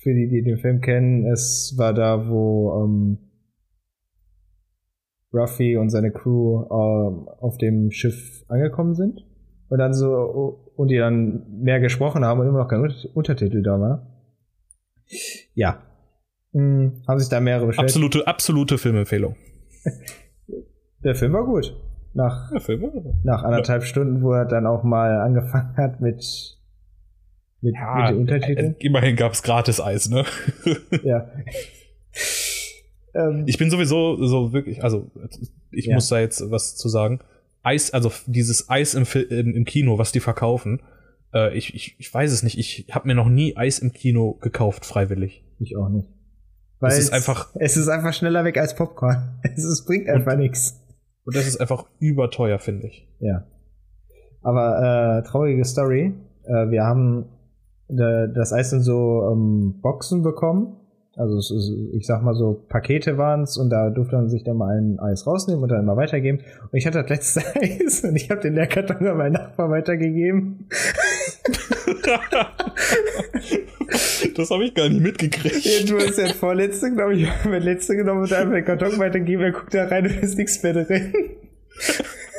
für die, die den Film kennen, es war da, wo ähm, Ruffy und seine Crew ähm, auf dem Schiff angekommen sind. Und dann so, und die dann mehr gesprochen haben und immer noch kein Untertitel da war. Ja. Hm, haben sich da mehrere beschwert. Absolute, absolute Filmempfehlung. Der Film war gut. Nach, nach anderthalb ja. Stunden, wo er dann auch mal angefangen hat mit, mit, ja, mit den Untertiteln. Äh, immerhin gab es gratis Eis, ne? ja. Ähm, ich bin sowieso so wirklich, also ich ja. muss da jetzt was zu sagen. Eis, also dieses Eis im, im, im Kino, was die verkaufen, äh, ich, ich, ich weiß es nicht. Ich habe mir noch nie Eis im Kino gekauft, freiwillig. Ich auch nicht. Weil es ist einfach. Es ist einfach schneller weg als Popcorn. Es, ist, bringt einfach nichts. Und das ist einfach überteuer, finde ich. Ja. Aber äh, traurige Story. Äh, wir haben äh, das Eis in so ähm, Boxen bekommen also ist, ich sag mal so, Pakete waren es und da durfte man sich dann mal ein Eis rausnehmen und dann mal weitergeben. Und ich hatte das letzte Eis und ich habe den Leerkarton an meinen Nachbar weitergegeben. Das habe ich gar nicht mitgekriegt. Ja, du hast ja vorletzte, glaube ich, mein letzte genommen und einfach den Karton weitergeben, er guckt da rein und ist nichts mehr drin.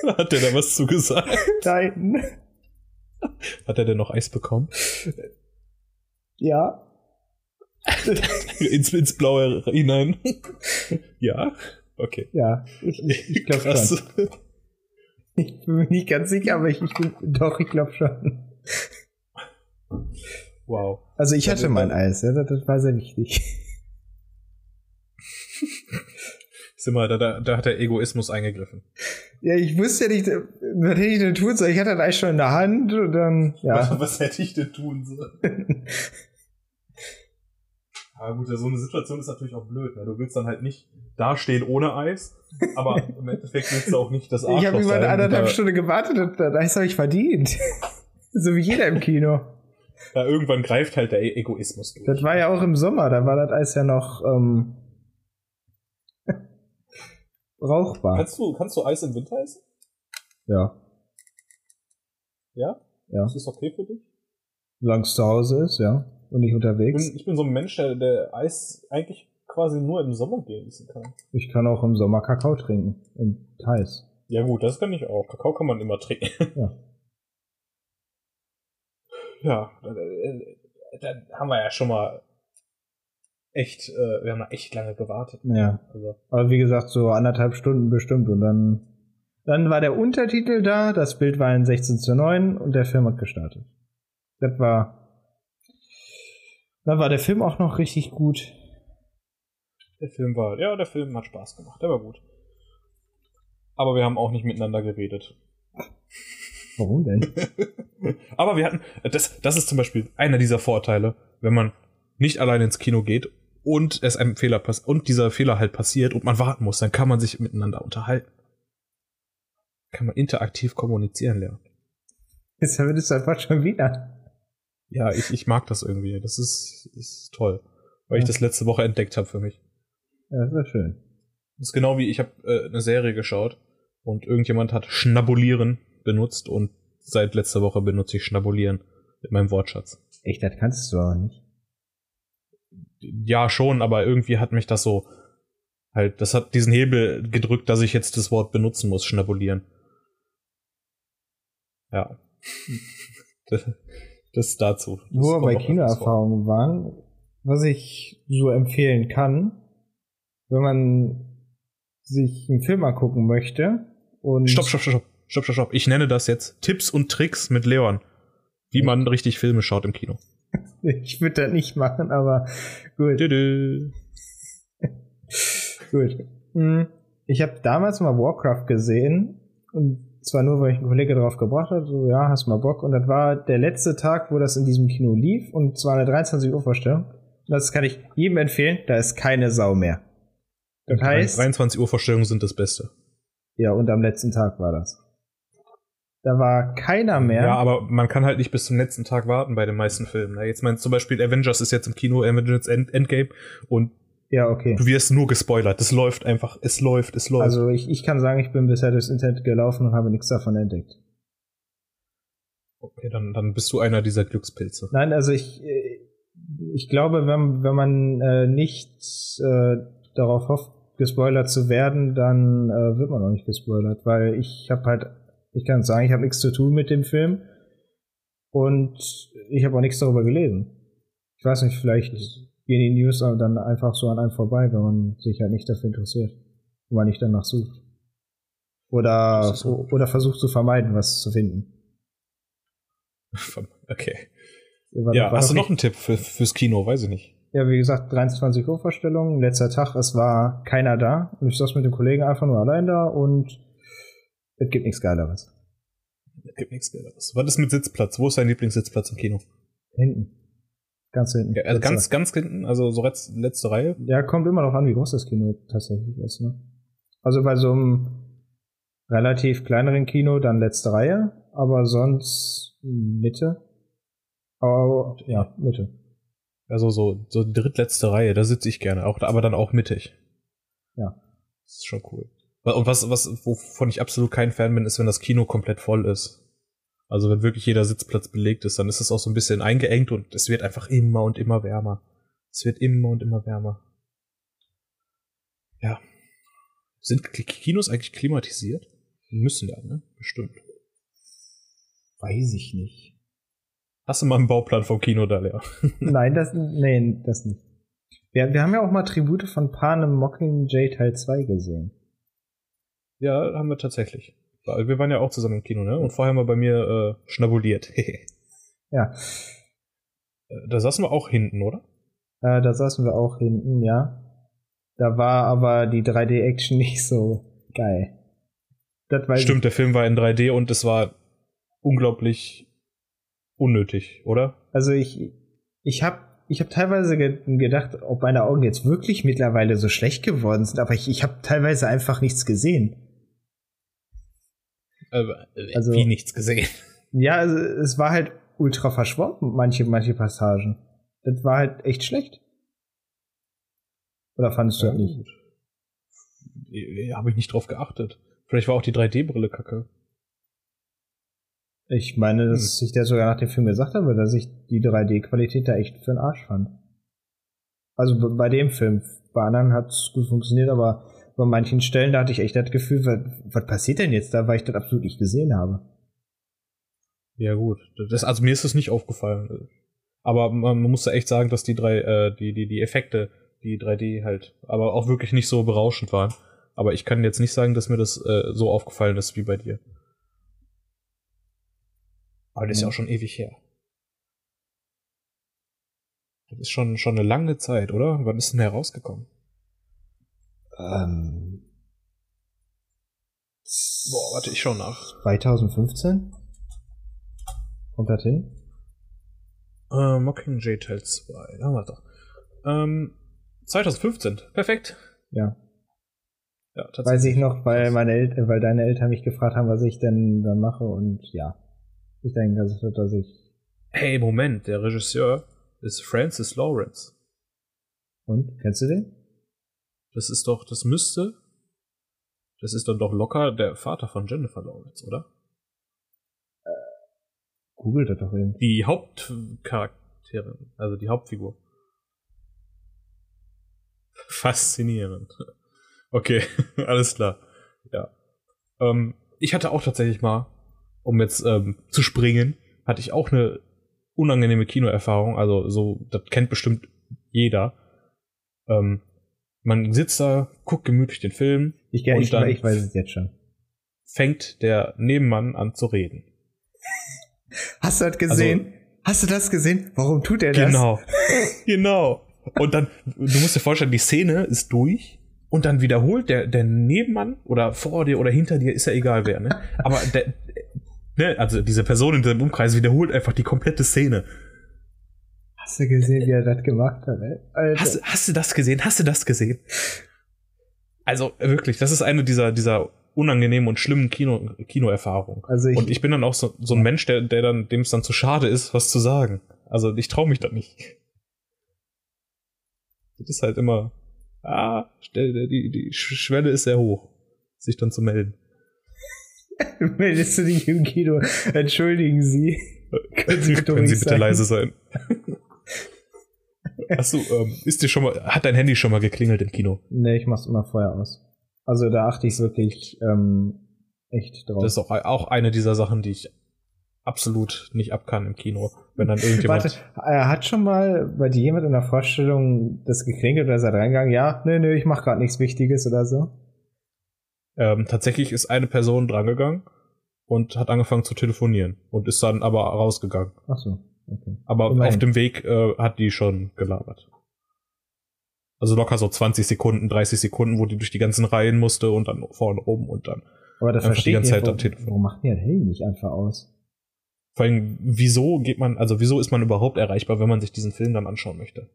Hat der da was zugesagt? Nein. Hat er denn noch Eis bekommen? Ja. ins, ins Blaue hinein. ja? Okay. Ja, ich, ich, ich glaube schon. Ich bin mir nicht ganz sicher, aber ich, ich bin, doch, ich glaube schon. Wow. Also ich hatte mein Eis, ja, das, war sehr wichtig. Sieh da, da, da hat der Egoismus eingegriffen. Ja, ich wusste ja nicht, was hätte ich denn tun sollen. Ich hatte das Eis schon in der Hand und dann, ja. Was, was hätte ich denn tun sollen? Ja gut, so eine Situation ist natürlich auch blöd. Ne? Du willst dann halt nicht dastehen ohne Eis, aber im Endeffekt willst du auch nicht das Arschloch Ich habe über eine anderthalb und da- Stunde gewartet und das Eis habe ich verdient. so wie jeder im Kino. Ja, irgendwann greift halt der E- Egoismus durch. Das war ja auch im Sommer, da war das Eis ja noch ähm, brauchbar. Kannst du, kannst du Eis im Winter essen? Ja, Ja? ja. Ist das okay für dich? Solange es zu Hause ist, ja. Und nicht Ich unterwegs. bin, ich bin so ein Mensch, der, der Eis eigentlich quasi nur im Sommer genießen kann. Ich kann auch im Sommer Kakao trinken. Und heiß. Ja gut, das kann ich auch. Kakao kann man immer trinken. Ja. Ja, da, da, da haben wir ja schon mal echt, äh, wir haben echt lange gewartet. Ja. Also, Aber wie gesagt, so anderthalb Stunden bestimmt. Und dann, dann war der Untertitel da, das Bild war in 16 zu 9 und der Film hat gestartet. Das war. Dann war der Film auch noch richtig gut. der Film war, ja, der Film hat Spaß gemacht, der war gut. Aber wir haben auch nicht miteinander geredet. Warum denn? Aber wir hatten, das, das ist zum Beispiel einer dieser Vorteile, wenn man nicht allein ins Kino geht und es einem Fehler passiert und dieser Fehler halt passiert und man warten muss, dann kann man sich miteinander unterhalten. Kann man interaktiv kommunizieren lernen. Jetzt wird es einfach schon wieder. Ja, ich, ich mag das irgendwie. Das ist, ist toll. Weil ich Ja. das letzte Woche entdeckt habe für mich. Ja, das war schön. Das ist genau wie ich habe äh, eine Serie geschaut und irgendjemand hat Schnabulieren benutzt und seit letzter Woche benutze ich Schnabulieren mit meinem Wortschatz. Echt, das kannst du auch nicht. Ja, schon, aber irgendwie hat mich das so halt, das hat diesen Hebel gedrückt, dass ich jetzt das Wort benutzen muss, schnabulieren. Ja. das, das dazu. Das kommt bei. Kinoerfahrungen waren, was ich so empfehlen kann, wenn man sich einen Film angucken möchte und Stopp, stopp, stopp, stopp, stopp, stopp, stopp. Ich nenne das jetzt Tipps und Tricks mit Leon. Wie man richtig Filme schaut im Kino. ich würde das nicht machen, aber gut. Düdü. Gut. Hm, Ich habe damals mal Warcraft gesehen und zwar nur, weil ich einen Kollege drauf gebracht hat, so ja, hast mal Bock und das war der letzte Tag, wo das in diesem Kino lief und zwar eine 23 Uhr Vorstellung. Das kann ich jedem empfehlen, da ist keine Sau mehr. Das heißt, 23 Uhr Vorstellungen sind das Beste. ja, und am letzten Tag war das. Da war keiner mehr. Ja, aber man kann halt nicht bis zum letzten Tag warten bei den meisten Filmen. ne? Jetzt meinst zum Beispiel Avengers ist jetzt im Kino, Avengers End Endgame und ja, okay. du wirst nur gespoilert. Das läuft einfach. Es läuft, es läuft. Also ich, ich kann sagen, ich bin bisher durchs Internet gelaufen und habe nichts davon entdeckt. okay, dann, dann bist du einer dieser Glückspilze. Nein, also ich, äh, ich glaube, wenn, wenn man äh, nicht äh, darauf hofft, gespoilert zu werden, dann äh, wird man auch nicht gespoilert, weil ich habe halt, ich kann sagen, ich habe nichts zu tun mit dem Film und ich habe auch nichts darüber gelesen. Ich weiß nicht, vielleicht gehen die News aber dann einfach so an einem vorbei, wenn man sich halt nicht dafür interessiert und man nicht danach sucht. Oder, oder versucht zu vermeiden, was zu finden. Okay. War- Ja, war hast du noch einen Tipp für, fürs Kino? Weiß ich nicht. Ja, wie gesagt, 23 Uhr Vorstellung, letzter Tag, es war keiner da und ich saß mit dem Kollegen einfach nur allein da und es gibt nichts Geileres. Es gibt nichts Geileres. Was ist mit Sitzplatz? Wo ist dein Lieblingssitzplatz im Kino? Hinten. Ganz hinten. Ja, also ganz, ganz hinten, also so letz- letzte Reihe. ja, kommt immer noch an, wie groß das Kino tatsächlich ist, ne? Also bei so einem relativ kleineren Kino dann letzte Reihe, aber sonst Mitte. Aber, ja, Mitte. Also so, so drittletzte Reihe, da sitze ich gerne, auch, aber dann auch mittig. Ja. Das ist schon cool. Und was, was, wovon ich absolut kein Fan bin, ist, wenn das Kino komplett voll ist. Also wenn wirklich jeder Sitzplatz belegt ist, dann ist es auch so ein bisschen eingeengt und es wird einfach immer und immer wärmer. Es wird immer und immer wärmer. Ja. Sind Kinos eigentlich klimatisiert? Müssen ja, ne? Bestimmt. Weiß ich nicht. Hast du mal einen Bauplan vom Kino da, Lea? Nein, das, nee, das nicht. Wir, wir haben ja auch mal Tribute von Panem Mockingjay Teil 2 gesehen. Ja, haben wir tatsächlich. Wir waren ja auch zusammen im Kino, ne? Und vorher haben wir bei mir äh, schnabuliert. ja. Äh, da saßen wir auch hinten, oder? Äh, da saßen wir auch hinten, ja. Da war aber die 3D-Action nicht so geil. Stimmt, der Film war in 3D und es war unglaublich unnötig, oder? Also ich, ich habe ich hab teilweise ge gedacht, ob meine Augen jetzt wirklich mittlerweile so schlecht geworden sind, aber ich, ich habe teilweise einfach nichts gesehen. Äh, also, wie nichts gesehen? Ja, also, es war halt ultra verschwommen, manche, manche Passagen. Das war halt echt schlecht. Oder fandest du ja, das nicht? Ja, Habe ich nicht drauf geachtet. Vielleicht war auch die 3D-Brille kacke. Ich meine, dass hm. ich der sogar nach dem Film gesagt habe, dass ich die 3D-Qualität da echt für den Arsch fand. Also bei dem Film. Bei anderen hat es gut funktioniert, aber bei manchen Stellen da hatte ich echt das Gefühl, was, was passiert denn jetzt da, weil ich das absolut nicht gesehen habe. Ja gut, das, also mir ist das nicht aufgefallen. Aber man, man muss da echt sagen, dass die drei, äh, die, die, die Effekte, die 3D halt, aber auch wirklich nicht so berauschend waren. Aber ich kann jetzt nicht sagen, dass mir das äh, so aufgefallen ist wie bei dir. Aber das ist ja auch schon ewig her. Das ist schon, schon eine lange Zeit, oder? Wann ist denn der rausgekommen? Ähm. Boah, warte, ich schau nach. 2015? Kommt das hin? Äh, Mockingjay Teil 2. Da haben wir doch. Ähm, 2015. Perfekt. Ja. Ja, tatsächlich. Weiß ich noch, weil meine Eltern, weil deine Eltern mich gefragt haben, was ich denn da mache und ja. Ich denke, das wird, dass ich. Hey, Moment, der Regisseur ist Francis Lawrence. Und? Kennst du den? Das ist doch, das müsste. Das ist dann doch locker der Vater von Jennifer Lawrence, oder? Äh, googelt das doch eben. Die Hauptcharakterin, also die Hauptfigur. Faszinierend. Okay, alles klar. Ja. Ähm, ich hatte auch tatsächlich mal, um jetzt ähm, zu springen, hatte ich auch eine unangenehme Kinoerfahrung. Also so, das kennt bestimmt jeder. Ähm, man sitzt da, guckt gemütlich den Film. Ich, und ich, dann ich weiß es jetzt schon. Fängt der Nebenmann an zu reden. Hast du das gesehen? Also, Hast du das gesehen? Warum tut er das? Genau. genau. Und dann, du musst dir vorstellen, die Szene ist durch und dann wiederholt der, der Nebenmann oder vor dir oder hinter dir, ist ja egal wer, ne? Aber der, ne, also diese Person in diesem Umkreis wiederholt einfach die komplette Szene. Hast du gesehen, wie er das gemacht hat, ey? Hast, hast du das gesehen? Hast du das gesehen? Also wirklich, das ist eine dieser, dieser unangenehmen und schlimmen Kino, Kinoerfahrungen. Also ich, und ich bin dann auch so, so ein Mensch, der, der dann, dem es dann zu schade ist, was zu sagen. Also ich traue mich da nicht. Das ist halt immer, ah, die, die Schwelle ist sehr hoch, sich dann zu melden. Meldest du dich im Kino? Entschuldigen Sie. Können Sie, Können Sie bitte sein? leise sein? Achso, ähm, ist dir schon mal, hat dein Handy schon mal geklingelt im Kino? Nee, ich mach's immer vorher aus. Also da achte ich wirklich ähm, echt drauf. Das ist auch, auch eine dieser Sachen, die ich absolut nicht ab kann im Kino. Wenn dann irgendjemand. Warte, er hat schon mal bei dir jemand in der Vorstellung das geklingelt oder ist er reingegangen? Ja, nö, nö, ich mach gerade nichts Wichtiges oder so. Ähm, tatsächlich ist eine Person drangegangen und hat angefangen zu telefonieren und ist dann aber rausgegangen. Ach so, okay. Aber Immerhin. auf dem Weg äh, hat die schon gelabert. Also locker so 20 Sekunden, 30 Sekunden, wo die durch die ganzen Reihen musste und dann vorne oben und dann. Aber das verstehe die ganze Zeit am Telefon. Warum macht das Handy nicht einfach aus? Vor allem, wieso geht man, also wieso ist man überhaupt erreichbar, wenn man sich diesen Film dann anschauen möchte?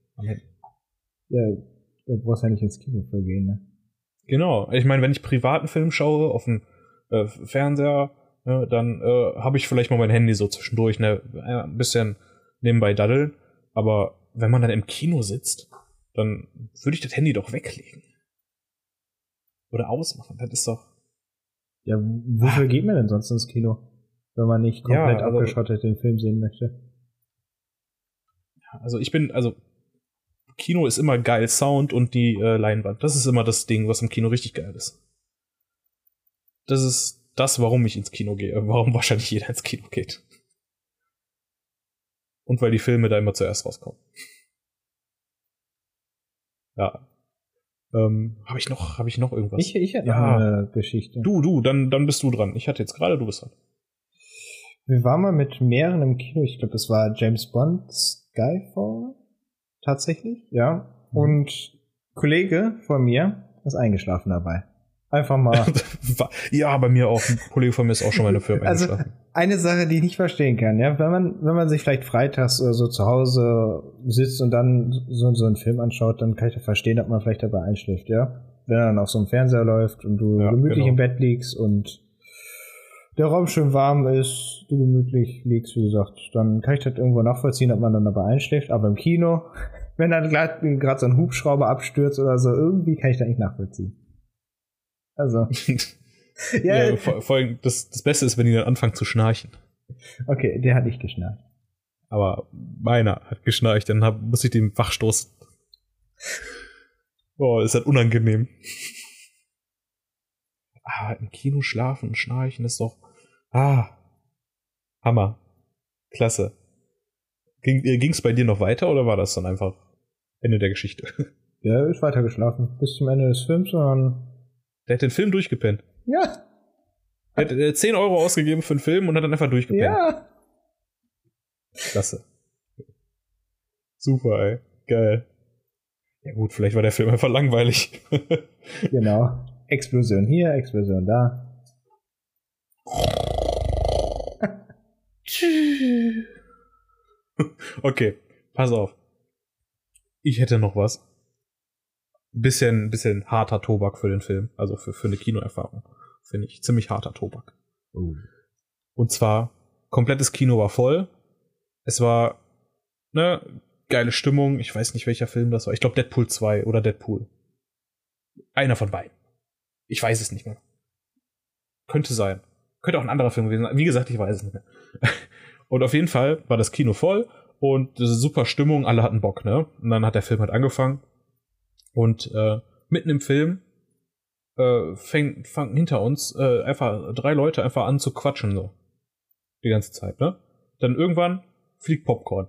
Ja, da brauchst ja nicht ins Kino für gehen, ne? Genau. Ich meine, wenn ich privaten Film schaue auf dem äh, Fernseher, ne, dann äh, habe ich vielleicht mal mein Handy so zwischendurch, ne, ein bisschen nebenbei daddeln. Aber wenn man dann im Kino sitzt, dann würde ich das Handy doch weglegen. Oder ausmachen. Das ist doch. Ja, wofür ah. geht man denn sonst ins Kino? wenn man nicht komplett Ja, also- abgeschottet den Film sehen möchte. Also ich bin, also Kino ist immer geil, Sound und die äh, Leinwand. Das ist immer das Ding, was im Kino richtig geil ist. Das ist das, warum ich ins Kino gehe, warum wahrscheinlich jeder ins Kino geht. Und weil die Filme da immer zuerst rauskommen. Ja. Ähm, habe ich noch, habe ich noch irgendwas? Ich, ich hätte Ja. noch eine Geschichte. du, du, dann, dann bist du dran. Ich hatte jetzt gerade, du bist dran. Wir waren mal mit mehreren im Kino. Ich glaube, es war James Bond, Skyfall. Tatsächlich, ja. Mhm. Und Kollege von mir ist eingeschlafen dabei. Einfach mal. ja, bei mir auch. Ein Kollege von mir ist auch schon mal in der Firma Also eine Sache, die ich nicht verstehen kann, ja, wenn man, wenn man sich vielleicht freitags oder so zu Hause sitzt und dann so, so einen Film anschaut, dann kann ich doch verstehen, ob man vielleicht dabei einschläft, ja. Wenn er dann auf so einem Fernseher läuft und du Ja, gemütlich genau. im Bett liegst und der Raum schön warm ist, du gemütlich liegst, wie gesagt, dann kann ich das irgendwo nachvollziehen, ob man dann dabei einschläft, aber im Kino, wenn dann gerade so ein Hubschrauber abstürzt oder so, irgendwie kann ich das nicht nachvollziehen. Also, ja, Ja, vor, vor allem, das, das Beste ist, wenn die dann anfangen zu schnarchen. okay, der hat nicht geschnallt. Aber meiner hat geschnarcht, dann hab, muss ich den wach stoßen. Boah, ist das unangenehm. Ah, im Kino schlafen und schnarchen ist doch. Ah. Hammer. Klasse. Ging, äh, ging's bei dir noch weiter oder war das dann einfach Ende der Geschichte? Der ist weiter geschlafen bis zum Ende des Films und dann Der hat den Film durchgepennt. Ja, Der hat äh, 10 Euro ausgegeben für einen Film und hat dann einfach durchgepennt. ja. Klasse. Super, ey. Geil. Ja gut, vielleicht war der Film einfach langweilig. Genau. Explosion hier, Explosion da. okay, pass auf. Ich hätte noch was. Bisschen, bisschen harter Tobak für den Film. Also für, für eine Kinoerfahrung. Finde ich. Ziemlich harter Tobak. Und zwar, komplettes Kino war voll. Es war, ne, geile Stimmung. Ich weiß nicht, welcher Film das war. Ich glaube Deadpool 2 oder Deadpool. Einer von beiden. Ich weiß es nicht mehr. Könnte sein. Könnte auch ein anderer Film gewesen sein. Wie gesagt, ich weiß es nicht mehr. Und auf jeden Fall war das Kino voll und super Stimmung, alle hatten Bock, ne? Und dann hat der Film halt angefangen. Und äh, mitten im Film äh, fängt, fangen hinter uns äh, einfach drei Leute einfach an zu quatschen so. Die ganze Zeit, ne? Dann irgendwann fliegt Popcorn.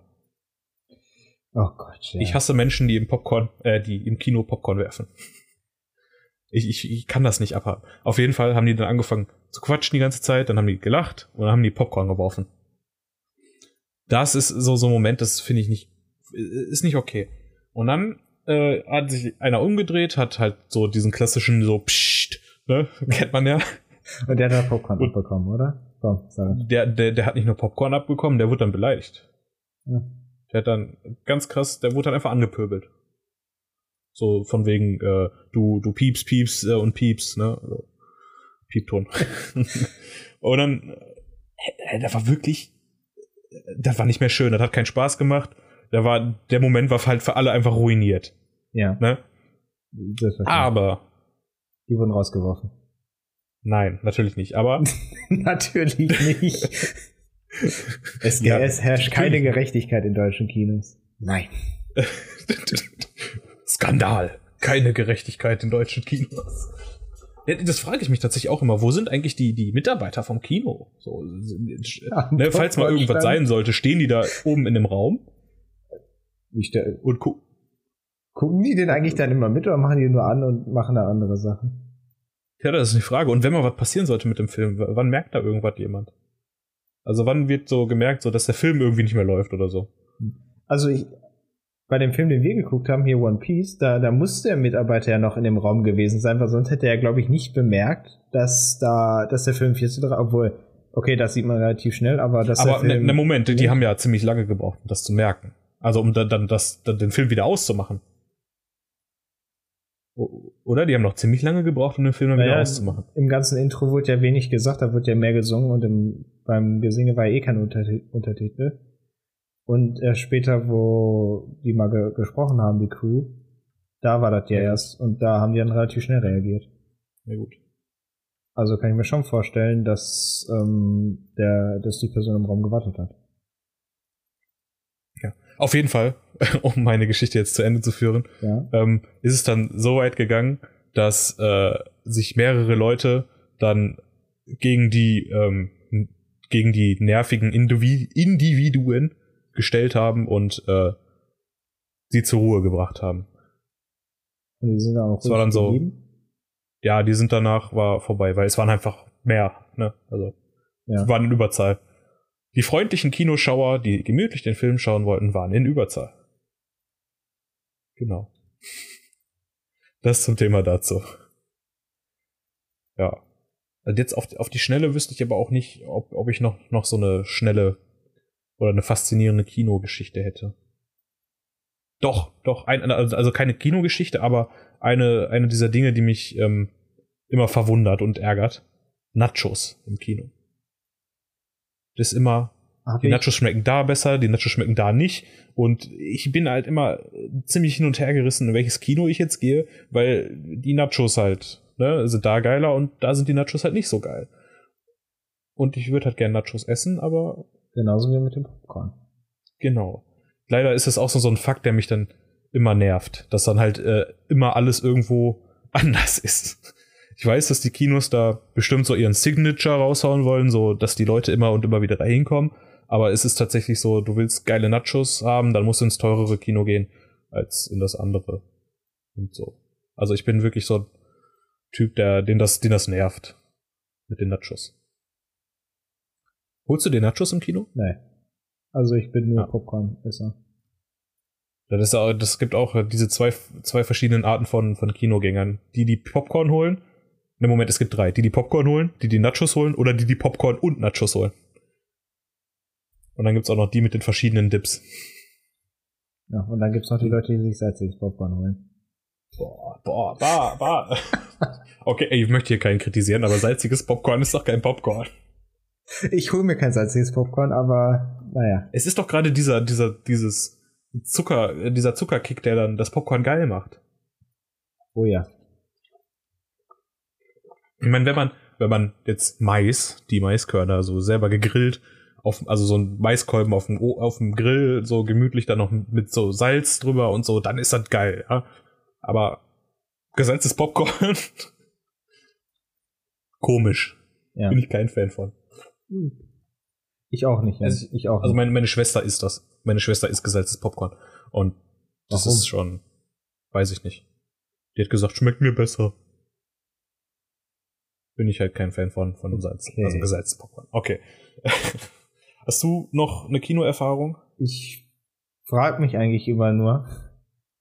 Oh Gott, ja. Ich hasse Menschen, die im Popcorn, äh, die im Kino Popcorn werfen. Ich, ich, ich kann das nicht abhaben. Auf jeden Fall haben die dann angefangen zu quatschen die ganze Zeit, dann haben die gelacht und dann haben die Popcorn geworfen. Das ist so so ein Moment, das finde ich nicht, ist nicht okay. Und dann äh, hat sich einer umgedreht, hat halt so diesen klassischen so Psst, ne, kennt man ja. Und der hat Popcorn Und- abbekommen, oder? Komm, sag. Der, der, der hat nicht nur Popcorn abbekommen, der wurde dann beleidigt. Ja. Der hat dann ganz krass, der wurde dann einfach angepöbelt. So von wegen, äh, du, du piepst, piepst äh, und piepst, ne? Also, Piepton. und dann, äh, der war wirklich, das war nicht mehr schön, das hat keinen Spaß gemacht. Da war, der Moment war halt für alle einfach ruiniert. Ja, Ne? Aber, Die wurden rausgeworfen. nein, natürlich nicht. Aber Natürlich nicht. Es, Ja, es herrscht keine. Gerechtigkeit in deutschen Kinos. Nein. Skandal. Keine Gerechtigkeit in deutschen Kinos. Das frage ich mich tatsächlich auch immer. Wo sind eigentlich die, die Mitarbeiter vom Kino? So, ne, falls mal irgendwas sein sollte, stehen die da oben in dem Raum stell- und gucken. Gucken die den eigentlich dann immer mit oder machen die nur an und machen da andere Sachen? Ja, das ist eine Frage. Und wenn mal was passieren sollte mit dem Film, wann merkt da irgendwas jemand? Also wann wird so gemerkt, so dass der Film irgendwie nicht mehr läuft oder so? Also ich, bei dem Film, den wir geguckt haben, hier One Piece, da, da muss der Mitarbeiter ja noch in dem Raum gewesen sein, weil sonst hätte er, glaube ich, nicht bemerkt, dass da, dass der Film 4 zu 3, obwohl, okay, das sieht man relativ schnell, aber dass Aber ne, ne Moment, die nicht- haben ja ziemlich lange gebraucht, um das zu merken. Also um dann, dann, das, dann den Film wieder auszumachen. Oder? Die haben noch ziemlich lange gebraucht, um den Film dann wieder Naja, auszumachen. Im ganzen Intro wurde ja wenig gesagt, da wird ja mehr gesungen und im, beim Gesinge war ja eh kein Unterti- Untertitel. Und erst später, wo die mal ge gesprochen haben, die Crew, da war das ja Ja. erst und da haben die dann relativ schnell reagiert. Ja gut. Also kann ich mir schon vorstellen, dass, ähm, der, dass die Person im Raum gewartet hat. Auf jeden Fall, um meine Geschichte jetzt zu Ende zu führen, Ja. ähm, ist es dann so weit gegangen, dass äh, sich mehrere Leute dann gegen die ähm, gegen die nervigen Indivi Individuen gestellt haben und äh, sie zur Ruhe gebracht haben. Und die sind dann auch Das war dann so-. Ja, die sind danach war vorbei, weil es waren einfach mehr, ne? Also Ja. waren in Überzahl. Die freundlichen Kinoschauer, die gemütlich den Film schauen wollten, waren in Überzahl. Genau. Das zum Thema dazu. Ja. Und jetzt auf, auf die Schnelle wüsste ich aber auch nicht, ob, ob ich noch, noch so eine schnelle oder eine faszinierende Kinogeschichte hätte. Doch, doch, ein, also also keine Kinogeschichte, aber eine, eine dieser Dinge, die mich ähm, immer verwundert und ärgert. Nachos im Kino. Das ist immer, Hab die ich, Nachos schmecken da besser, die Nachos schmecken da nicht. Und ich bin halt immer ziemlich hin und her gerissen, in welches Kino ich jetzt gehe, weil die Nachos halt, ne, sind da geiler und da sind die Nachos halt nicht so geil. Und ich würde halt gerne Nachos essen, aber genauso wie mit dem Popcorn. genau. Leider ist es auch so, so ein Fakt, der mich dann immer nervt, dass dann halt äh, immer alles irgendwo anders ist. Ich weiß, dass die Kinos da bestimmt so ihren Signature raushauen wollen, so dass die Leute immer und immer wieder dahin kommen. Aber es ist tatsächlich so, du willst geile Nachos haben, dann musst du ins teurere Kino gehen als in das andere. Und so. Also ich bin wirklich so ein Typ, der, den das, den das nervt. Mit den Nachos. Holst du dir Nachos im Kino? Nee. Also ich bin nur Ja. Popcorn-Esser. Das, ist, auch- das gibt auch diese zwei, zwei verschiedenen Arten von, von Kinogängern. Die, die Popcorn holen. Ne, Moment, es gibt drei. Die, die Popcorn holen, die, die Nachos holen oder die, die Popcorn und Nachos holen. Und dann gibt's auch noch die mit den verschiedenen Dips. Ja, und dann gibt's noch die Leute, die sich salziges Popcorn holen. Boah, boah, bah, bah. Okay, ey, ich möchte hier keinen kritisieren, aber salziges Popcorn ist doch kein Popcorn. Ich hole mir kein salziges Popcorn, aber naja. Es ist doch gerade dieser, dieser, dieses Zucker, dieser Zuckerkick, der dann das Popcorn geil macht. Oh ja. Ich meine, wenn man, wenn man jetzt Mais, die Maiskörner so selber gegrillt, auf, also so ein Maiskolben auf dem, auf dem Grill, so gemütlich dann noch mit so Salz drüber und so, dann ist das geil, ja. Aber gesalztes Popcorn, komisch. Ja. Bin ich kein Fan von. Ich auch nicht. Also- ich auch Also nicht. meine, meine Schwester isst das. Meine Schwester isst gesalztes Popcorn. Und das Warum? ist schon, weiß ich nicht. Die hat gesagt, schmeckt mir besser. Bin ich halt kein Fan von, von Salz. Okay. Also gesalztes Popcorn. Okay. Hast du noch eine Kinoerfahrung? Ich frage mich eigentlich immer nur,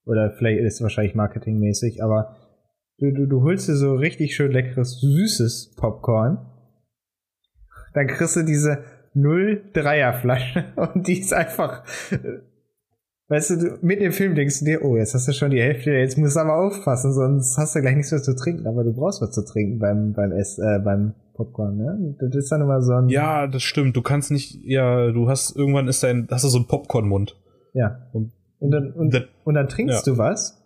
oder vielleicht ist es wahrscheinlich marketingmäßig, aber du, du, du holst dir so richtig schön leckeres, süßes Popcorn, dann kriegst du diese 0,3er Flasche und die ist einfach, weißt du, mit dem Film denkst du dir, oh, jetzt hast du schon die Hälfte, jetzt musst du aber aufpassen, sonst hast du gleich nichts mehr zu trinken, aber du brauchst was zu trinken beim, beim, Ess, äh, beim Popcorn, ne? Das ist dann immer so ein, Ja, das stimmt. Du kannst nicht, ja, du hast, irgendwann ist dein, hast du so einen Popcornmund. ja. Und, Und dann, und das, Und dann trinkst du was.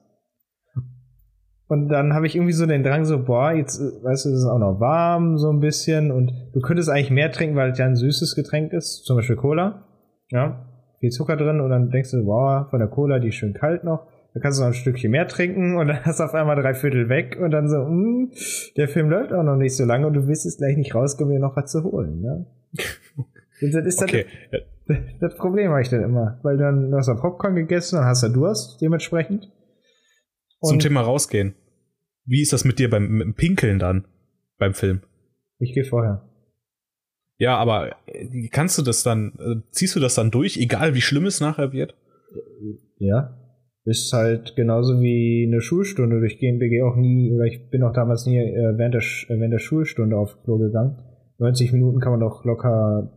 Und dann habe ich irgendwie so den Drang, so, boah, jetzt, äh, weißt du, es ist auch noch warm, so ein bisschen. Und du könntest eigentlich mehr trinken, weil es ja ein süßes Getränk ist. Zum Beispiel Cola. Ja. Viel Zucker drin. Und dann denkst du, boah, von der Cola, die ist schön kalt noch. Dann kannst du noch ein Stückchen mehr trinken und dann hast du auf einmal drei Viertel weg und dann so, hm, der Film läuft auch noch nicht so lange und du willst jetzt gleich nicht rauskommen, dir noch was zu holen, ne? Und das ist okay. Das, das Problem habe ich dann immer. Weil dann du hast du Popcorn gegessen, dann hast du Durst, dementsprechend. Zum Und Thema rausgehen. Wie ist das mit dir beim, mit Pinkeln dann? Beim Film? ich gehe vorher. Ja, aber äh, kannst du das dann, äh, ziehst du das dann durch, egal wie schlimm es nachher wird? Ja. Ist halt genauso wie eine Schulstunde durchgehen. Wir gehen auch nie, oder ich bin auch damals nie äh, während, der, äh, während der Schulstunde aufs Klo gegangen. 90 Minuten kann man doch locker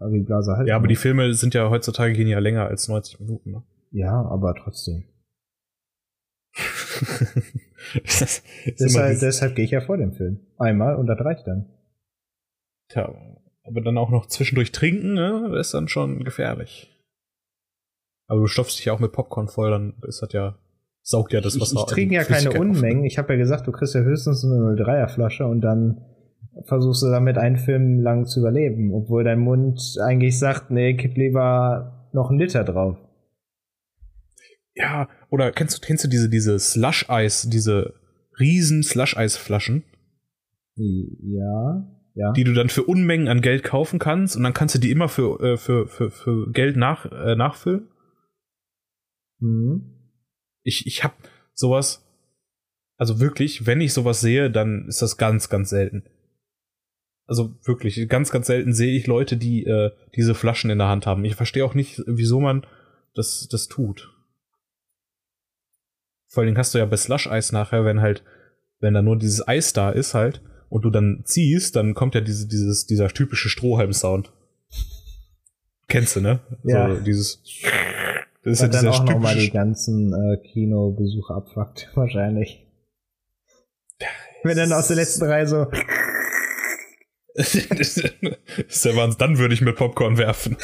die Blase halten. Ja, aber die Filme sind ja heutzutage gehen ja länger als 90 Minuten. Ne? Ja, aber trotzdem. Deshalb, deshalb gehe ich ja vor dem Film. Einmal und das reicht dann. Tja, aber dann auch noch zwischendurch trinken, ne, ist dann schon gefährlich. Aber du stopfst dich ja auch mit Popcorn voll, dann ist das ja, saugt ja das ich, Wasser. ich trinke ja keine auf, ne? Unmengen. Ich habe ja gesagt, du kriegst ja höchstens eine 03er Flasche und dann versuchst du damit einen Film lang zu überleben, obwohl dein Mund eigentlich sagt, nee, kipp lieber noch einen Liter drauf. Ja, oder kennst du, kennst du diese, diese Slush-Eis, diese riesen Slush-Eis-Flaschen? Ja, ja. Die du dann für Unmengen an Geld kaufen kannst und dann kannst du die immer für, äh, für, für, für Geld nach, äh, nachfüllen? Mhm. Ich, ich hab sowas, also wirklich, wenn ich sowas sehe, dann ist das ganz, ganz selten. Also wirklich, ganz, ganz selten sehe ich Leute, die äh, diese Flaschen in der Hand haben. Ich verstehe auch nicht, wieso man das, das tut. Vor allen Dingen hast du ja bei Slush-Eis nachher, wenn halt, wenn da nur dieses Eis da ist halt, und du dann ziehst, dann kommt ja diese, dieses, dieser typische Strohhalm-Sound. Kennst du, ne? Ja. So dieses. Das ist ja dann auch nochmal die ganzen äh, Kinobesuche abfuckt, wahrscheinlich. Wenn dann aus der letzten Reihe so. das ist ja Wahnsinn. Dann würde ich mit Popcorn werfen.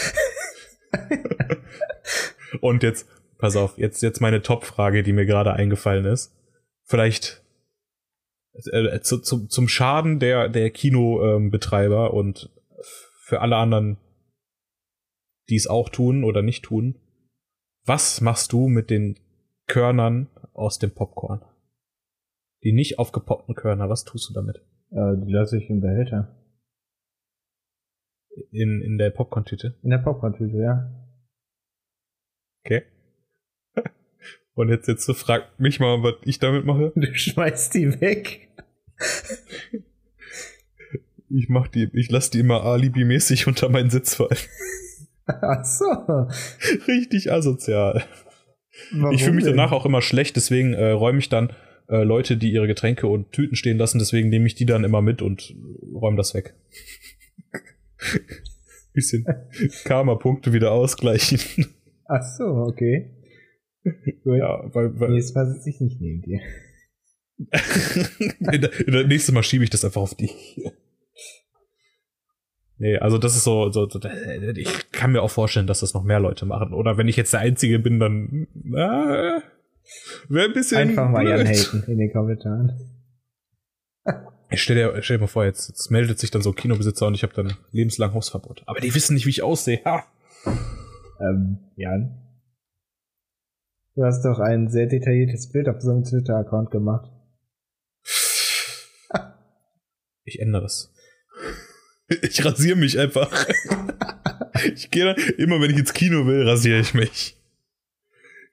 Und jetzt, pass auf, jetzt, jetzt meine Top-Frage, die mir gerade eingefallen ist. Vielleicht äh, zu, zu, zum Schaden der, der Kinobetreiber ähm, und für alle anderen, die es auch tun oder nicht tun. Was machst du mit den Körnern aus dem Popcorn? Die nicht aufgepoppten Körner, was tust du damit? Äh, die lasse ich im Behälter. In, in der Popcorn-Tüte? In der Popcorn-Tüte, ja. Okay. Und jetzt, jetzt so fragt mich mal, was ich damit mache. Du schmeißt die weg. Ich mach die, ich lass die immer alibimäßig unter meinen Sitz fallen. Ach so. Richtig asozial. Warum ich fühle mich danach auch immer schlecht, deswegen äh, räume ich dann äh, Leute, die ihre Getränke und Tüten stehen lassen, deswegen nehme ich die dann immer mit und räume das weg. Bisschen Karma-Punkte wieder ausgleichen. Ach so, okay. Ja, weil, weil Jetzt was ich nicht neben dir. in der, in der nächste Mal schiebe ich das einfach auf dich. Nee, also das ist so, so, ich kann mir auch vorstellen, dass das noch mehr Leute machen. Oder wenn ich jetzt der Einzige bin, dann äh, wäre ein bisschen. Einfach mal Jan haten in den Kommentaren. Ich stell dir, stell dir mal vor, jetzt, jetzt meldet sich dann so Kinobesitzer und ich habe dann lebenslang Hausverbot. Aber die wissen nicht, wie ich aussehe. Ha! Ähm, Jan. Du hast doch ein sehr detailliertes Bild auf so einem Twitter-Account gemacht. Ich ändere das. Ich rasiere mich einfach. ich gehe dann, immer wenn ich ins Kino will, rasiere ich mich.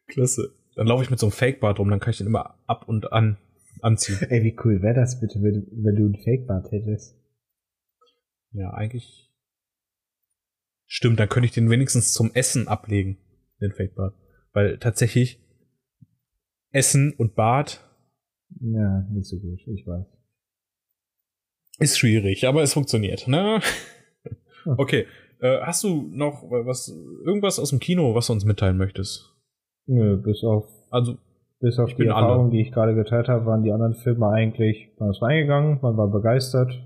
Klasse. Dann laufe ich mit so einem Fake-Bart rum, dann kann ich den immer ab und an anziehen. Ey, wie cool wäre das bitte, wenn, wenn du einen Fake-Bart hättest? Ja, eigentlich. Stimmt, dann könnte ich den wenigstens zum Essen ablegen, den Fake-Bart. Weil tatsächlich Essen und Bart. Ja, nicht so gut, ich weiß. Ist schwierig, aber es funktioniert, ne? Okay. Äh, hast du noch was, irgendwas aus dem Kino, was du uns mitteilen möchtest? Nö, bis auf, also, bis auf die Erfahrung, alle. die ich gerade geteilt habe, waren die anderen Filme eigentlich, man ist reingegangen, man war begeistert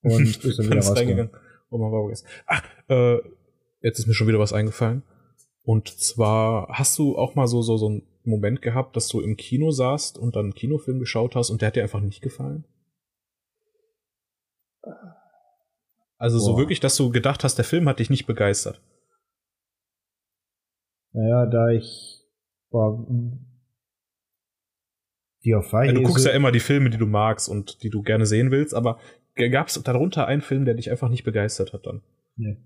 und ist dann wieder rausgegangen. Und man war begeistert. Ach, äh, jetzt ist mir schon wieder was eingefallen. Und zwar hast du auch mal so, so, so einen Moment gehabt, dass du im Kino saßt und dann einen Kinofilm geschaut hast und der hat dir einfach nicht gefallen? Also Boah. so wirklich, dass du gedacht hast, der Film hat dich nicht begeistert. Naja, da ich boah, oft war ja, Du guckst ja immer die Filme, die du magst und die du gerne sehen willst, aber gab es darunter einen Film, der dich einfach nicht begeistert hat dann? Nee.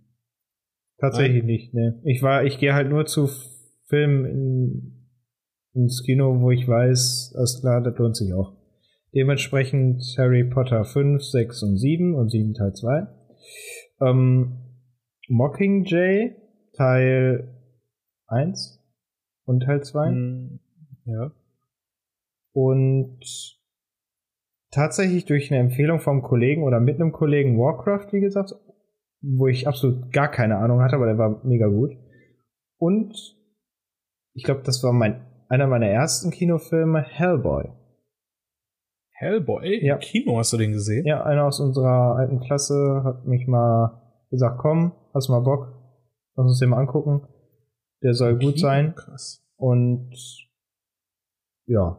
Tatsächlich Nein. nicht, ne. Ich war, ich gehe halt nur zu Filmen in, ins Kino, wo ich weiß, alles klar, das lohnt sich auch. Dementsprechend Harry Potter 5, 6 und 7 und 7 Teil 2. Ähm, Mockingjay Teil 1 und Teil 2. Mm, ja. Und tatsächlich durch eine Empfehlung vom Kollegen oder mit einem Kollegen Warcraft, wie gesagt, wo ich absolut gar keine Ahnung hatte, aber der war mega gut. Und ich glaube, das war mein einer meiner ersten Kinofilme, Hellboy. Hellboy? Ja. Im Kino hast du den gesehen? Ja, einer aus unserer alten Klasse hat mich mal gesagt, komm, hast du mal Bock? Lass uns den mal angucken. Der soll Im gut Kino? sein. Krass. Und ja.